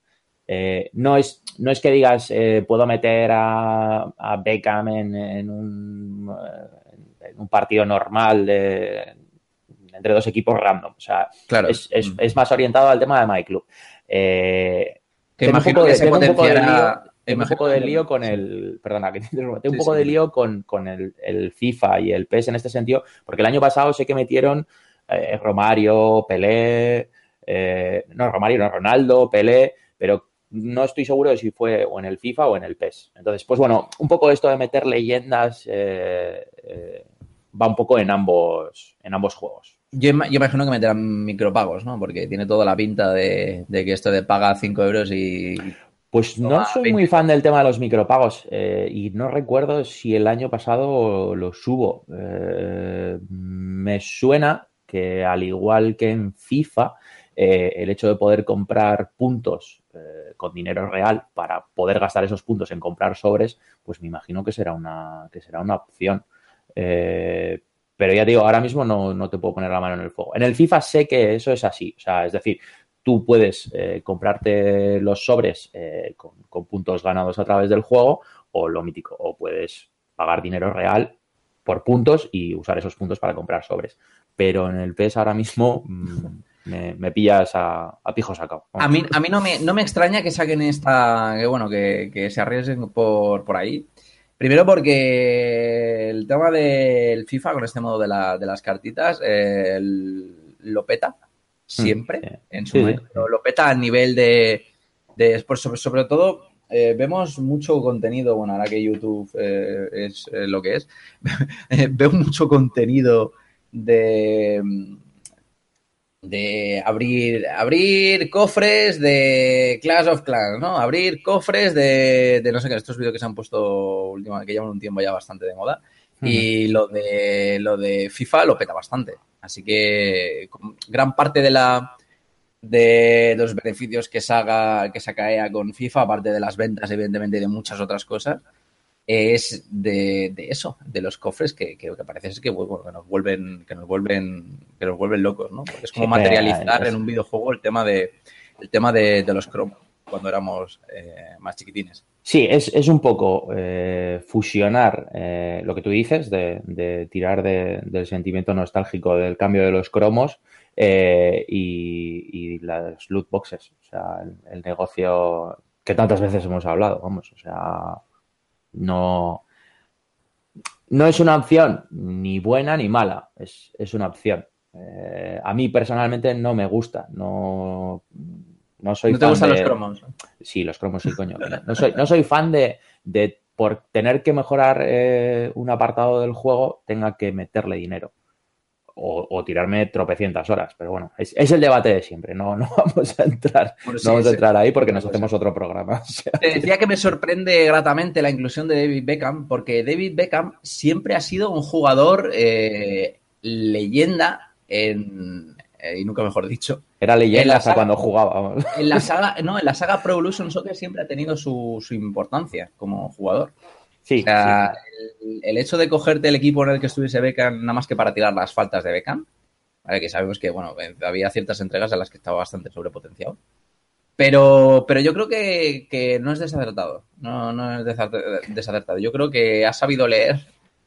Eh, no, es, no es que digas, puedo meter a, a Beckham en, en, un, en, un, partido normal de, entre dos equipos random. O sea, claro. es, es, es, más orientado al tema de My Club. Eh, que imagino que se potenciará tengo un poco de lío con el. Perdona, que tengo un poco sí. de lío con, con el, el, FIFA y el PES en este sentido, porque el año pasado sé que metieron eh, Romario, Pelé, eh, no, Romario, no, Ronaldo, Pelé, pero no estoy seguro de si fue o en el FIFA o en el PES. Entonces, pues bueno, un poco esto de meter leyendas eh, va un poco en ambos, en ambos juegos. Yo, yo, imagino que meterán micropagos, ¿no? Porque tiene toda la pinta de, de que esto de paga 5 euros y pues no soy muy fan del tema de los micropagos eh, y no recuerdo si el año pasado lo subo. Eh, me suena que al igual que en FIFA, eh, el hecho de poder comprar puntos eh, con dinero real para poder gastar esos puntos en comprar sobres, pues me imagino que será una, que será una opción. Eh, pero ya digo, ahora mismo no, no te puedo poner la mano en el fuego. En el FIFA sé que eso es así. O sea, es decir, tú puedes eh, comprarte los sobres eh, con, puntos ganados a través del juego o lo mítico, o puedes pagar dinero real por puntos y usar esos puntos para comprar sobres. Pero en el PES ahora mismo mmm, me, pillas a, a pijo. A mí, a mí no, me, no me extraña que saquen esta, que bueno, que, que se arriesguen por, por ahí. Primero porque el tema del FIFA con este modo de, la, de las cartitas eh, lo peta siempre sí. en su sí, momento. Sí. Lo peta a nivel de, de sobre, sobre, todo eh, vemos mucho contenido, bueno, ahora que YouTube eh, es eh, lo que es, veo mucho contenido de de abrir abrir cofres de Clash of Clans, ¿no? Abrir cofres de, de no sé qué, estos vídeos que se han puesto últimamente, que llevan un tiempo ya bastante de moda. Uh -huh. Y lo de lo de FIFA lo peta bastante. Así que gran parte de la de los beneficios que saca, que saca EA con FIFA, aparte de las ventas, evidentemente, y de muchas otras cosas, es de, de eso, de los cofres que, que, que parece que, bueno, que nos vuelven, que nos vuelven, que nos vuelven locos, ¿no? Porque es como sí, materializar en un videojuego el tema de el tema de, de los cromos cuando éramos eh, más chiquitines. Sí, es, es un poco eh, fusionar eh, lo que tú dices de, de tirar de, del sentimiento nostálgico del cambio de los cromos y, y, las loot boxes, o sea, el, el, negocio que tantas veces hemos hablado, vamos, o sea, no, no es una opción ni buena ni mala, es, es una opción. Eh, a mí personalmente no me gusta, no no soy ¿No te gustan de... los cromos? Sí, los cromos sí, coño. No soy, no soy fan de, de por tener que mejorar eh, un apartado del juego, tenga que meterle dinero. O, o tirarme tropecientas horas. Pero bueno, es, es el debate de siempre. No, no vamos a entrar, Bueno, sí, no vamos a sí. entrar ahí porque nos hacemos otro programa. O sea, Te decía que me sorprende gratamente la inclusión de David Beckham, porque David Beckham siempre ha sido un jugador eh, leyenda en, eh, y nunca mejor dicho, era En leyenda hasta cuando jugaba. en la saga, no, en la saga Pro Evolution Soccer siempre ha tenido su, su importancia como jugador. Sí, O sea, el, hecho de cogerte el equipo en el que estuviese Beckham nada más que para tirar las faltas de Beckham, que sabemos que bueno, eh, había ciertas entregas en las que estaba bastante sobrepotenciado. Pero, pero yo creo que, que no es desacertado. No, no es desacer- desacertado. Yo creo que ha sabido leer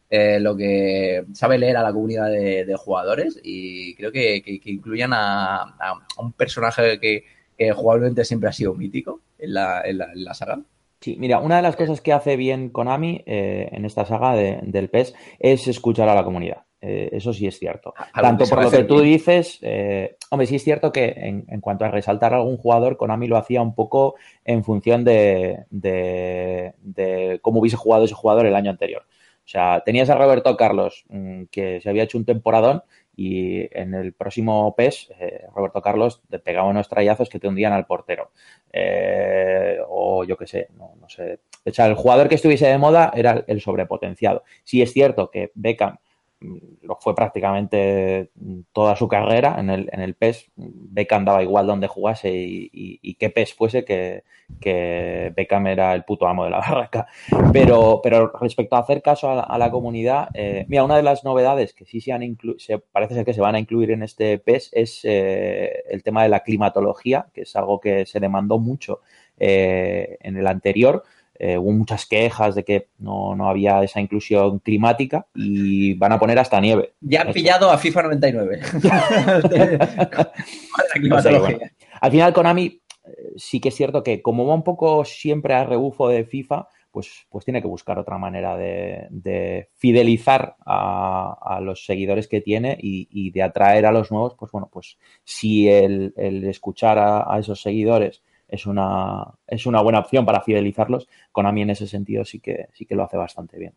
eh, lo que sabe leer a la comunidad de, jugadores y creo que, que- incluyan a, a un personaje que, jugablemente siempre ha sido mítico en la, en la saga. Sí, mira, una de las cosas que hace bien Konami eh, en esta saga de- del PES es escuchar a la comunidad. Eh, eso sí es cierto. Tanto por lo que tú bien. dices, eh, hombre, sí es cierto que en, en cuanto a resaltar a algún jugador, Konami lo hacía un poco en función de, de- de cómo hubiese jugado ese jugador el año anterior. O sea, tenías a Roberto Carlos, mm, que se había hecho un temporadón, y en el próximo PES, eh, Roberto Carlos te pegaba unos trayazos que te hundían al portero. Eh, o yo qué sé, no, no sé. O sea, el jugador que estuviese de moda era el sobrepotenciado. Sí es cierto que Beckham lo fue prácticamente toda su carrera en el, en el PES. Beckham daba igual donde jugase y, qué PES fuese, que, que Beckham era el puto amo de la barraca. Pero, pero respecto a hacer caso a la, comunidad, eh, mira, una de las novedades que sí se han parece ser que se van a incluir en este PES es eh, el tema de la climatología, que es algo que se demandó mucho eh, en el anterior. Eh, hubo muchas quejas de que no, no había esa inclusión climática y van a poner hasta nieve. Ya han pillado a FIFA 99. la No sé, climatología. bueno. Al final, Konami eh, sí que es cierto que como va un poco siempre a rebufo de FIFA, pues, pues tiene que buscar otra manera de, de fidelizar a, a los seguidores que tiene y, y de atraer a los nuevos, pues bueno, pues si el, el escuchar a, a esos seguidores es una, es una buena opción para fidelizarlos, Konami en ese sentido sí que, sí que lo hace bastante bien.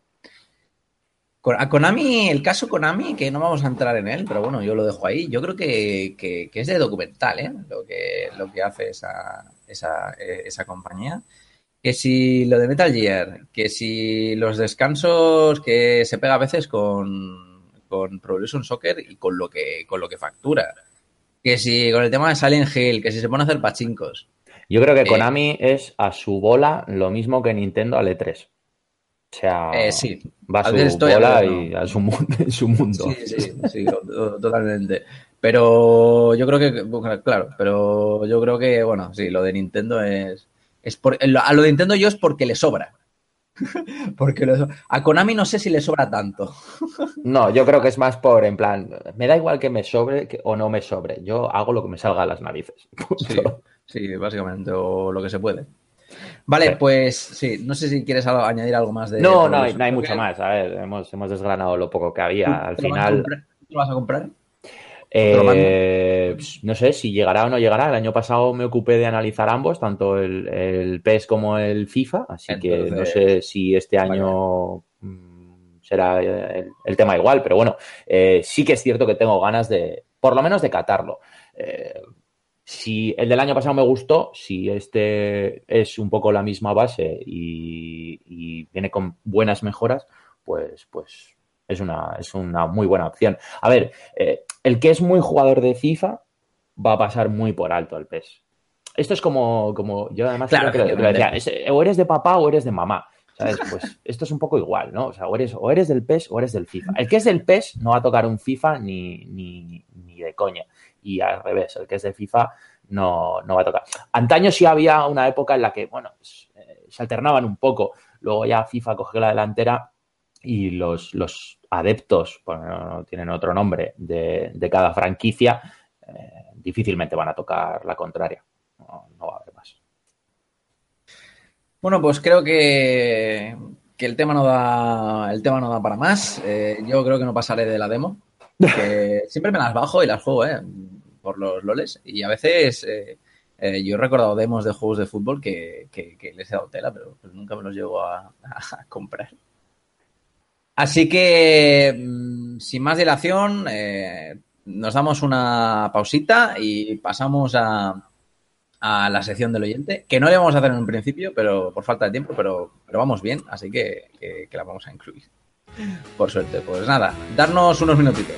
A Konami, el caso Konami, que no vamos a entrar en él, pero bueno, yo lo dejo ahí. Yo creo que, que- es de documental, ¿eh? Lo que, lo que hace esa, esa, eh, esa compañía. Que si lo de Metal Gear, que si los descansos que se pega a veces con, con Pro Soccer y con lo que, con lo que factura. Que si con el tema de Silent Hill, que si se pone a hacer pachincos. Yo creo que Eh, Konami es a su bola lo mismo que Nintendo al E3. O sea, Eh, sí. va a A su estoy, a bola y a su, mu- en su mundo. Sí, sí, sí, to- to- totalmente. Pero yo creo que, claro, pero yo creo que, bueno, sí, lo de Nintendo es, es por, lo- a lo de Nintendo yo es porque le sobra. porque le so- a Konami no sé si le sobra tanto. No, yo creo que es más por, en plan, me da igual que me sobre que- o no me sobre. Yo hago lo que me salga a las narices. Sí, sí, básicamente, o lo que se puede. Vale, Sí. pues sí, no sé si quieres añadir algo más de... No, no hay, no hay mucho más. A ver, hemos, hemos desgranado lo poco que había. Al ¿Te lo vas a final, lo vas a comprar? eh, pues, no sé si llegará o no llegará. El año pasado me ocupé de analizar ambos, tanto el, el PES como el FIFA. Así que no sé si este año mm, será el, el tema igual. Pero bueno, eh, sí que es cierto que tengo ganas de, por lo menos, de catarlo. Eh, si el del año pasado me gustó, si este es un poco la misma base y, y viene con buenas mejoras, pues, pues es una, es una muy buena opción. A ver, eh, el que es muy jugador de FIFA va a pasar muy por alto el PES. Esto es como, como yo además Claro, creo que lo- lo decía, es- o eres de papá o eres de mamá. ¿Sabes? Pues esto es un poco igual, ¿no? O sea, o eres, o eres del PES o eres del FIFA. El que es del PES no va a tocar un FIFA ni, ni, ni de coña. Y al revés, el que es de FIFA no, no va a tocar. Antaño sí había una época en la que, bueno, pues, eh, se alternaban un poco. Luego ya FIFA cogió la delantera y los, los adeptos, bueno, no tienen otro nombre, de, de cada franquicia, eh, difícilmente van a tocar la contraria. No, no va a haber más. Bueno, pues creo que, que el tema no da, el tema no da para más. Eh, yo creo que no pasaré de la demo. Siempre me las bajo y las juego, ¿eh? Por los loles. Y a veces eh, eh, yo he recordado demos de juegos de fútbol que, les he dado tela, pero nunca me los llego a, comprar. Así que mm, sin más dilación, eh, nos damos una pausita y pasamos a, a la sección del oyente, que no le vamos a hacer en un principio, pero por falta de tiempo, pero, vamos bien, así que, que la vamos a incluir. Por suerte. Pues nada, darnos unos minutitos.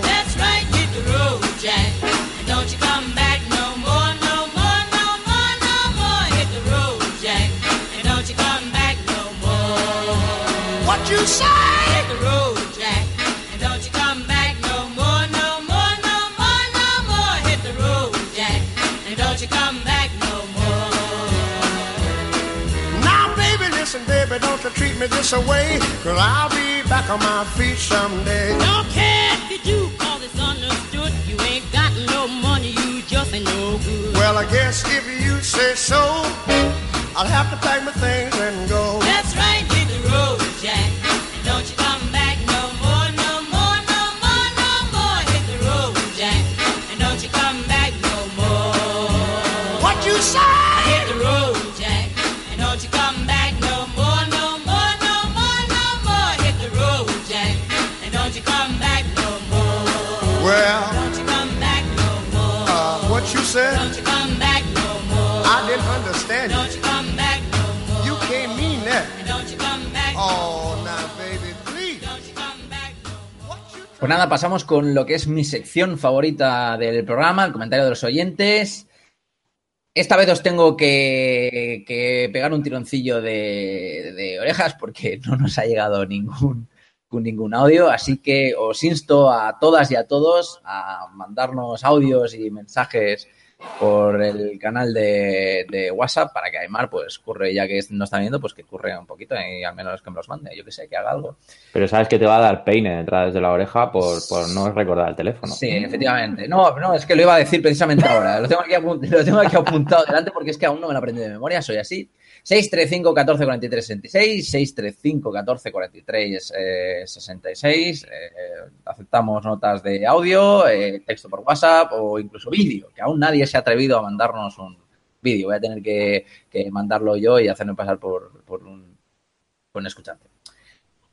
Well, I guess if you say so, I'll have to pack my things and go. Pues nada, pasamos con lo que es mi sección favorita del programa, el comentario de los oyentes. Esta vez os tengo que, pegar un tironcillo de, de orejas porque no nos ha llegado ningún, ningún audio, así que os insto a todas y a todos a mandarnos audios y mensajes por el canal de, de WhatsApp para que Aymar pues curre, ya que no está viendo, pues que curre un poquito y al menos que me los mande, yo que sé, que haga algo. Pero sabes que te va a dar peine detrás desde la oreja por, por no recordar el teléfono. Sí, efectivamente. No, no, es que lo iba a decir precisamente ahora. Lo tengo aquí, apunt- lo tengo aquí apuntado delante porque es que aún no me lo aprendí de memoria. Soy así. 635 14 43 66, 635 14 43 eh, 66. eh, aceptamos notas de audio, eh, texto por WhatsApp o incluso vídeo, que aún nadie se ha atrevido a mandarnos un vídeo. Voy a tener que, que mandarlo yo y hacerme pasar por, por un, por un escuchante.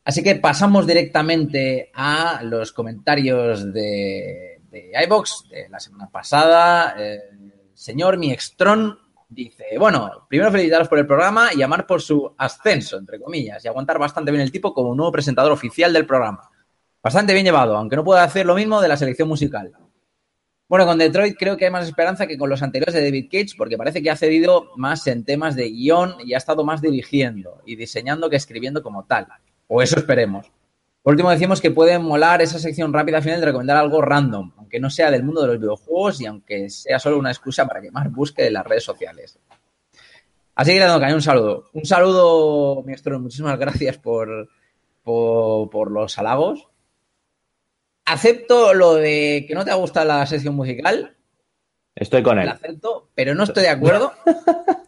Así que pasamos directamente a los comentarios de, de iBox de la semana pasada. Eh, señor Miextron dice: Bueno, primero felicitaros por el programa y llamar por su ascenso, entre comillas, y aguantar bastante bien el tipo como nuevo presentador oficial del programa. Bastante bien llevado, aunque no pueda hacer lo mismo de la selección musical. Bueno, con Detroit creo que hay más esperanza que con los anteriores de David Cage, porque parece que ha cedido más en temas de guion y ha estado más dirigiendo y diseñando que escribiendo como tal. O eso esperemos. Por último, decimos que puede molar esa sección rápida final de recomendar algo random, aunque no sea del mundo de los videojuegos y aunque sea solo una excusa para que más busque en las redes sociales. Así que le doy un saludo. Un saludo, maestro. Muchísimas gracias por, por, por los halagos. Acepto lo de que no te gusta la sección musical, Estoy con él. acepto, pero no estoy de acuerdo.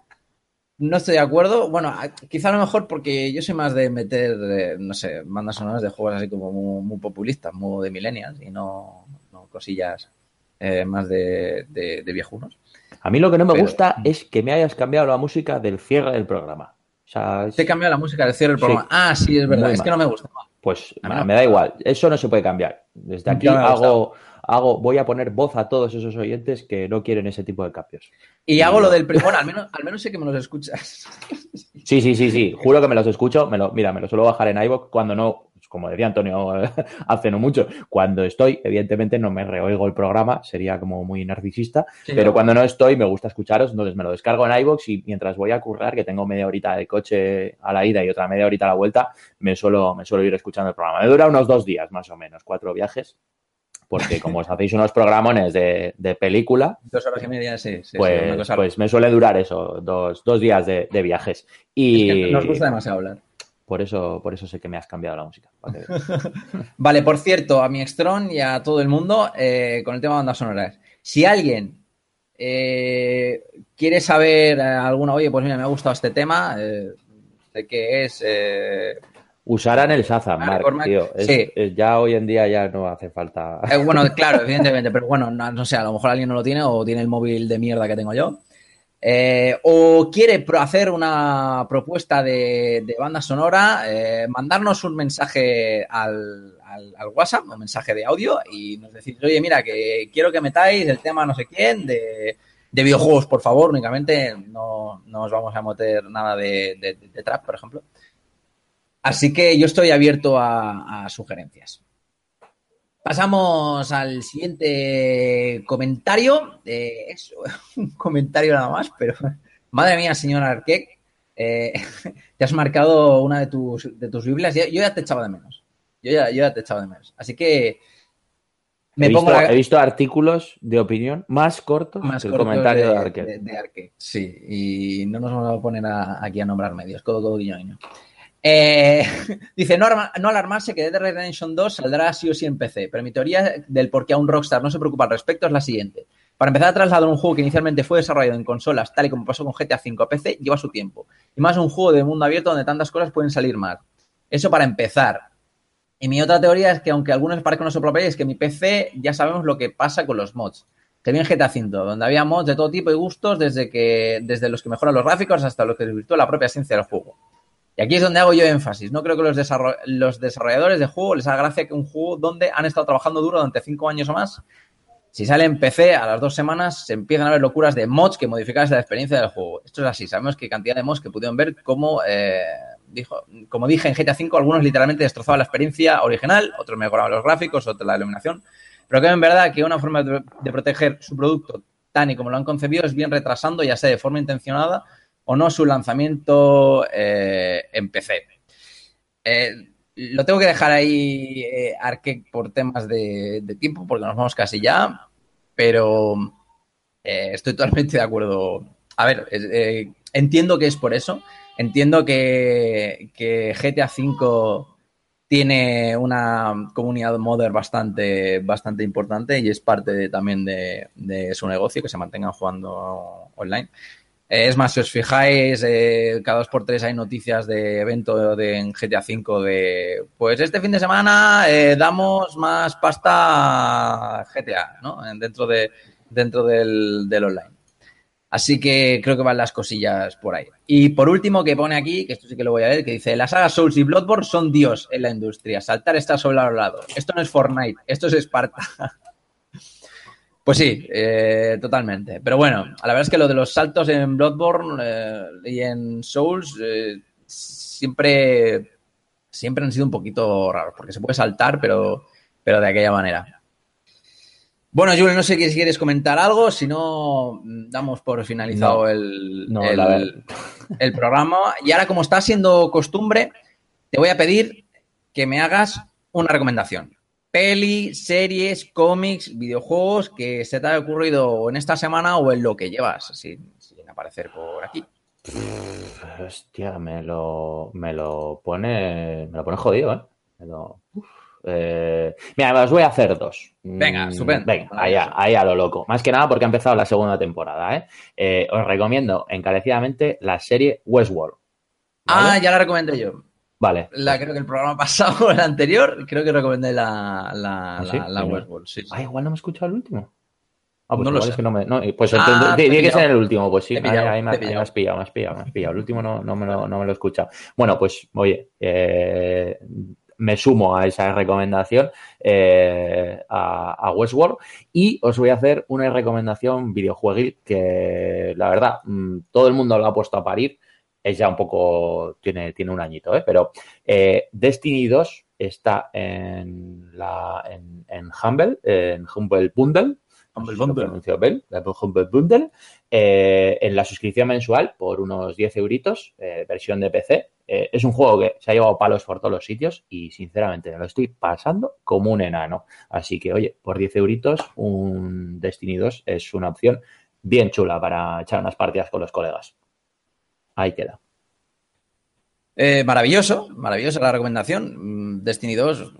No estoy de acuerdo. Bueno, quizá a lo mejor porque yo soy más de meter, eh, no sé, bandas sonoras de juegos así como muy, muy populistas, muy de millennials y no, no cosillas eh, más de, de, de viejunos. A mí lo que no me Pero- gusta es que me hayas cambiado la música del cierre del programa. O sea, es- Te he cambiado la música del cierre del Sí. programa. Ah, sí, es verdad. Muy Es que no me gusta. pues me, no. me da igual. Eso no se puede cambiar. Desde aquí hago, hago, voy a poner voz a todos esos oyentes que no quieren ese tipo de cambios. Y hago lo del... Bueno, al menos, al menos sé que me los escuchas. Sí, sí, sí, sí. Juro que me los escucho. Me lo, mira, me lo suelo bajar en iVoox cuando no, pues, como decía Antonio hace no mucho, cuando estoy, evidentemente no me reoigo el programa, sería como muy narcisista, Sí, pero no. cuando no estoy me gusta escucharos, entonces me lo descargo en iVoox y mientras voy a currar, que tengo media horita de coche a la ida y otra media horita a la vuelta, me suelo, me suelo ir escuchando el programa. Me dura unos dos días más o menos, cuatro viajes. Porque como os hacéis unos programones de, de película, Dos horas y media, sí. pues, cosa- pues me suele durar eso, dos, dos días de, de viajes. es Y que nos gusta demasiado hablar. por eso, por eso sé que me has cambiado la música. Vale, por cierto, a mi Extron y a todo el mundo, eh, con el tema de bandas sonoras. Si alguien eh, quiere saber eh, alguna, oye, pues mira, me ha gustado este tema, eh, de qué es. Eh, Usarán el Shazam, Mark, tío. Es- sí. es- ya hoy en día ya no hace falta. eh, bueno, claro, evidentemente, pero bueno, no, no sé, a lo mejor alguien no lo tiene o tiene el móvil de mierda que tengo yo. Eh, o quiere hacer una propuesta de, de banda sonora, eh, mandarnos un mensaje al, al- al WhatsApp, un mensaje de audio, y nos decís, oye, mira, que quiero que metáis el tema no sé quién de, de videojuegos, por favor, únicamente, no, no os vamos a meter nada de trap, por ejemplo. Así que yo estoy abierto a- a sugerencias. Pasamos al siguiente comentario. Eh, es un comentario nada más, pero madre mía, señor Arquec, eh, te has marcado una de tus, de tus Biblias. Yo, yo ya te echaba de menos. Yo ya, yo ya te echaba de menos. Así que me he, visto, pongo la, he visto artículos de opinión más cortos más que el comentario de, de, Arquette. de- de Arquette. Sí, y no nos vamos a poner a- aquí a nombrar medios. Codo, codo, guiño, guiño. Eh, dice, no, arma- no alarmarse que Dead Redemption 2 saldrá sí o sí en PC, pero mi teoría del por qué aún Rockstar no se preocupa al respecto es la siguiente. Para empezar a trasladar un juego que inicialmente fue desarrollado en consolas, tal y como pasó con GTA V a PC, lleva su tiempo. Y más un juego de mundo abierto donde tantas cosas pueden salir mal. Eso para empezar. Y mi otra teoría es que, aunque algunos les parezca no sopropéis, es que mi PC ya sabemos lo que pasa con los mods. Que bien GTA V, donde había mods de todo tipo y gustos, desde, que, desde los que mejoran los gráficos hasta los que desvirtúan la propia esencia del juego. Y aquí es donde hago yo énfasis. No creo que los, los desarrolladores de juego les haga gracia que un juego donde han estado trabajando duro durante cinco años o más, si sale en PC a las dos semanas, se empiezan a ver locuras de mods que modifican la experiencia del juego. Esto es así. Sabemos que cantidad de mods que pudieron ver como, eh, dijo, como dije en GTA V, algunos literalmente destrozaban la experiencia original, otros mejoraban los gráficos, otros la iluminación. Pero creo en verdad que una forma de proteger su producto tan y como lo han concebido es bien retrasando, ya sea de forma intencionada o no, su lanzamiento eh, en PC. Eh, lo tengo que dejar ahí, eh, Arque, por temas de, tiempo, porque nos vamos casi ya, pero eh, estoy totalmente de acuerdo. A ver, entiendo que es por eso. Entiendo que, que GTA V tiene una comunidad modder bastante, bastante importante y es parte de- también de, de su negocio que se mantengan jugando online. Eh, Es más, si os fijáis, eh, cada dos por tres hay noticias de evento de, en GTA V de, pues este fin de semana eh, damos más pasta a GTA, ¿no? En- Dentro, de, dentro del, del online. Así que creo que van las cosillas por ahí. Y por último, que pone aquí, que esto sí que lo voy a ver, que dice, las sagas Souls y Bloodborne son Dios en la industria. Saltar está sobre lado. Esto no es Fortnite, esto es Esparta. Pues sí, eh, totalmente. Pero bueno, la verdad es que lo de los saltos en Bloodborne eh, y en Souls eh, siempre, siempre han sido un poquito raros, porque se puede saltar, pero, pero de aquella manera. Bueno, Julio, no sé si quieres comentar algo, si no, damos por finalizado No. el, No, el- la verdad. el programa. Y ahora, como está siendo costumbre, te voy a pedir que me hagas una recomendación. Peli, series, cómics, videojuegos que se te haya ocurrido en esta semana o en lo que llevas sin, sin aparecer por aquí. Hostia, me lo, me lo pone, me lo pone jodido, ¿eh? Me lo- uf. Eh, mira, os voy a hacer dos. Venga, Mm, estupendo. Venga, ahí a, ahí a lo loco. Más que nada porque ha empezado la segunda temporada, ¿eh? Eh, os recomiendo encarecidamente la serie Westworld. Ah, ¿vale? ya la recomendé yo. Vale. La, creo que el programa pasado, el anterior, creo que recomendé la, la, ¿Ah, sí? la, la. Sí, sí. Ah, igual no me he escuchado el último. Ah, pues No lo sé. es que no me. No, pues Ah, tiene que ser el último, pues sí. Ahí- ahí, me, ahí me has pillado, me has pillado, me has pillado. El último no, no, me, lo, no me lo he escuchado. Bueno, pues oye, eh, me sumo a esa recomendación eh, a, a Westworld y os voy a hacer una recomendación videojueguil que la verdad mm, todo el mundo lo ha puesto a parir. Es ya un poco, tiene, tiene un añito, ¿eh? pero eh, Destiny 2 está en, la, en, en Humble, en Humble Bundle, Humble no sé si lo Bundle. bien, Humble Bundle, eh, en la suscripción mensual por unos 10 euritos, eh, versión de PC. Eh, es un juego que se ha llevado palos por todos los sitios y sinceramente me lo estoy pasando como un enano. Así que, oye, por 10 euritos, un Destiny 2 es una opción bien chula para echar unas partidas con los colegas. Ahí queda. Eh, maravilloso, maravillosa la recomendación. Mm, Destiny 2.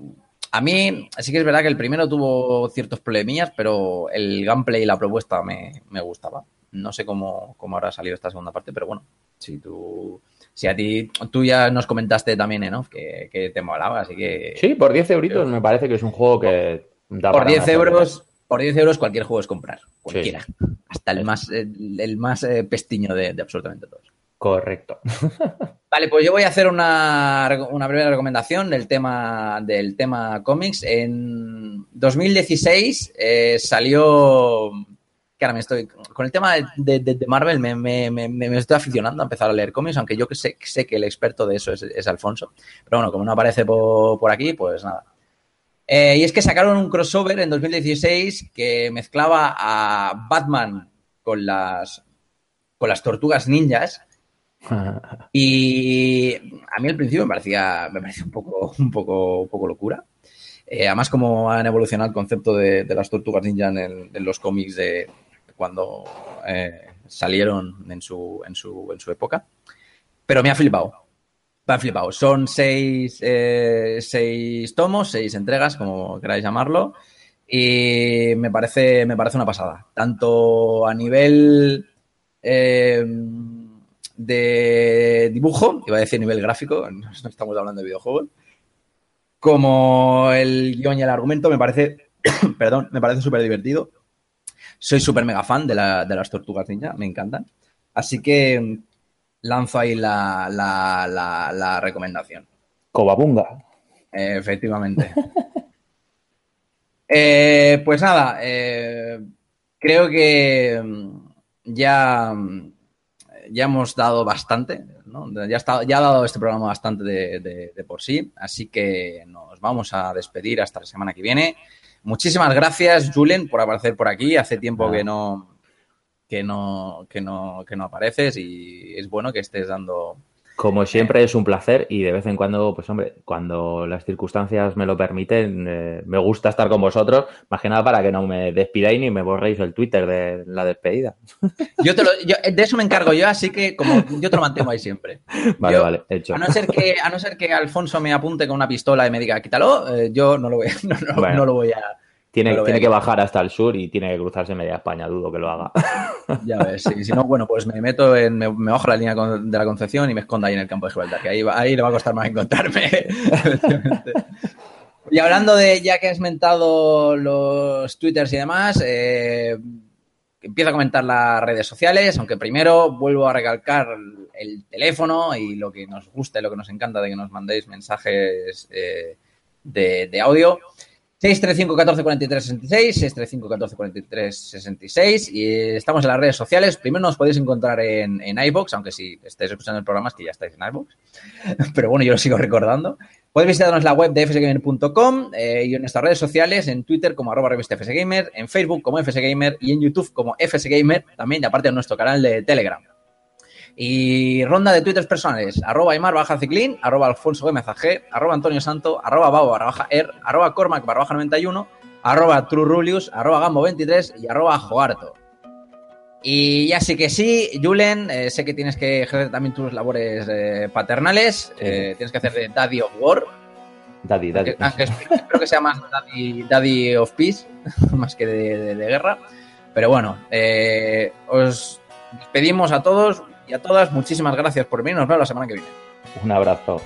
A mí sí que es verdad que el primero tuvo ciertos problemillas, pero el gameplay y la propuesta me, me gustaba. No sé cómo, cómo habrá salido esta segunda parte, pero bueno, si tú, si a ti, tú ya nos comentaste también en off que, que te molaba, así que Sí, por 10 euritos me parece que es un juego que da por para 10 una euros, por 10 euros cualquier juego es comprar, cualquiera, hasta el más, el, el más eh, pestiño de, de absolutamente todos. Correcto. Vale, pues yo voy a hacer una, una breve recomendación del tema, del tema cómics. En 2016 eh, salió. Que ahora me estoy. Con el tema de, de- de Marvel me, me- me- me estoy aficionando a empezar a leer cómics, aunque yo que sé, sé que el experto de eso es, es Alfonso. Pero bueno, como no aparece por, por aquí, pues nada. Eh, y es que sacaron un crossover en 2016 que mezclaba a Batman con las, con las tortugas ninjas. Y a mí al principio me parecía, me parecía un poco, un poco, un poco locura. Eh, además, como han evolucionado el concepto de, las tortugas ninja en, los cómics de cuando eh, salieron en su, en, su, en su época. Pero me ha flipado. Me ha flipado. Son seis, eh, seis tomos, seis entregas, como queráis llamarlo. Y me parece, me parece una pasada. Tanto a nivel de dibujo, iba a decir nivel gráfico, no estamos hablando de videojuegos, como el guion y el argumento me parece, perdón, me parece súper divertido. Soy súper mega fan de, la- de las tortugas ninja, me encantan. Así que lanzo ahí la, la- la- la recomendación. Cobabunga. Eh, efectivamente. Eh, pues nada, eh, creo que ya, ya hemos dado bastante, ¿no? Ya, está, ya ha dado este programa bastante de, de- de por sí, así que nos vamos a despedir hasta la semana que viene. Muchísimas gracias, Julen, por aparecer por aquí. Hace tiempo que no, que no, que no, que no apareces y es bueno que estés dando Como siempre es un placer y de vez en cuando, pues hombre, cuando las circunstancias me lo permiten, eh, me gusta estar con vosotros, más que nada para que no me despidáis ni me borréis el Twitter de la despedida. Yo te lo, yo- de eso me encargo yo, así que como yo te lo mantengo ahí siempre. Vale, Yo- vale, hecho. A no ser que, a no ser que Alfonso me apunte con una pistola y me diga quítalo, eh, yo no lo voy, no, no- Bueno. no lo voy a. Tiene, tiene que bajar hasta el sur y tiene que cruzarse media España, dudo que lo haga. Ya ves, si no, bueno, pues me meto en, me, me bajo la línea de la Concepción y me escondo ahí en el campo de Gibraltar, que ahí, va- ahí le va a costar más encontrarme. y hablando de, ya que has mentado los twitters y demás, eh, empiezo a comentar las redes sociales, aunque primero vuelvo a recalcar el teléfono y lo que nos gusta y lo que nos encanta de que nos mandéis mensajes eh, de, de audio. 635 14 43 66, 635 14 43 66 y estamos en las redes sociales. Primero nos podéis encontrar en, en iBox, aunque si estáis escuchando el programa es que ya estáis en iBox. Pero bueno, yo lo sigo recordando. Podéis visitarnos la web de fsgamer.com eh, y en nuestras redes sociales, en Twitter como arroba revista fsgamer, en Facebook como fsgamer y en YouTube como fsgamer, también aparte en nuestro canal de Telegram. Y ronda de twitters personales, arroba Aymar baja ciclín, arroba Alfonso Gómez AG, arroba Antonio Santo, arroba Babo barra baja er, arroba Cormac barra baja 91, arroba Trurulius, arroba Gambo 23 y arroba Joarto. Y ya sí que sí, Julen, eh, sé que tienes que ejercer también tus labores eh, paternales, eh, tienes que hacer de Daddy of War, Daddy, daddy. aunque- espero, que sea más Daddy, Daddy of Peace, más que de, de- de guerra. Pero bueno, os despedimos a todos y a todas. Muchísimas gracias por venir. Nos vemos la semana que viene. Un abrazo.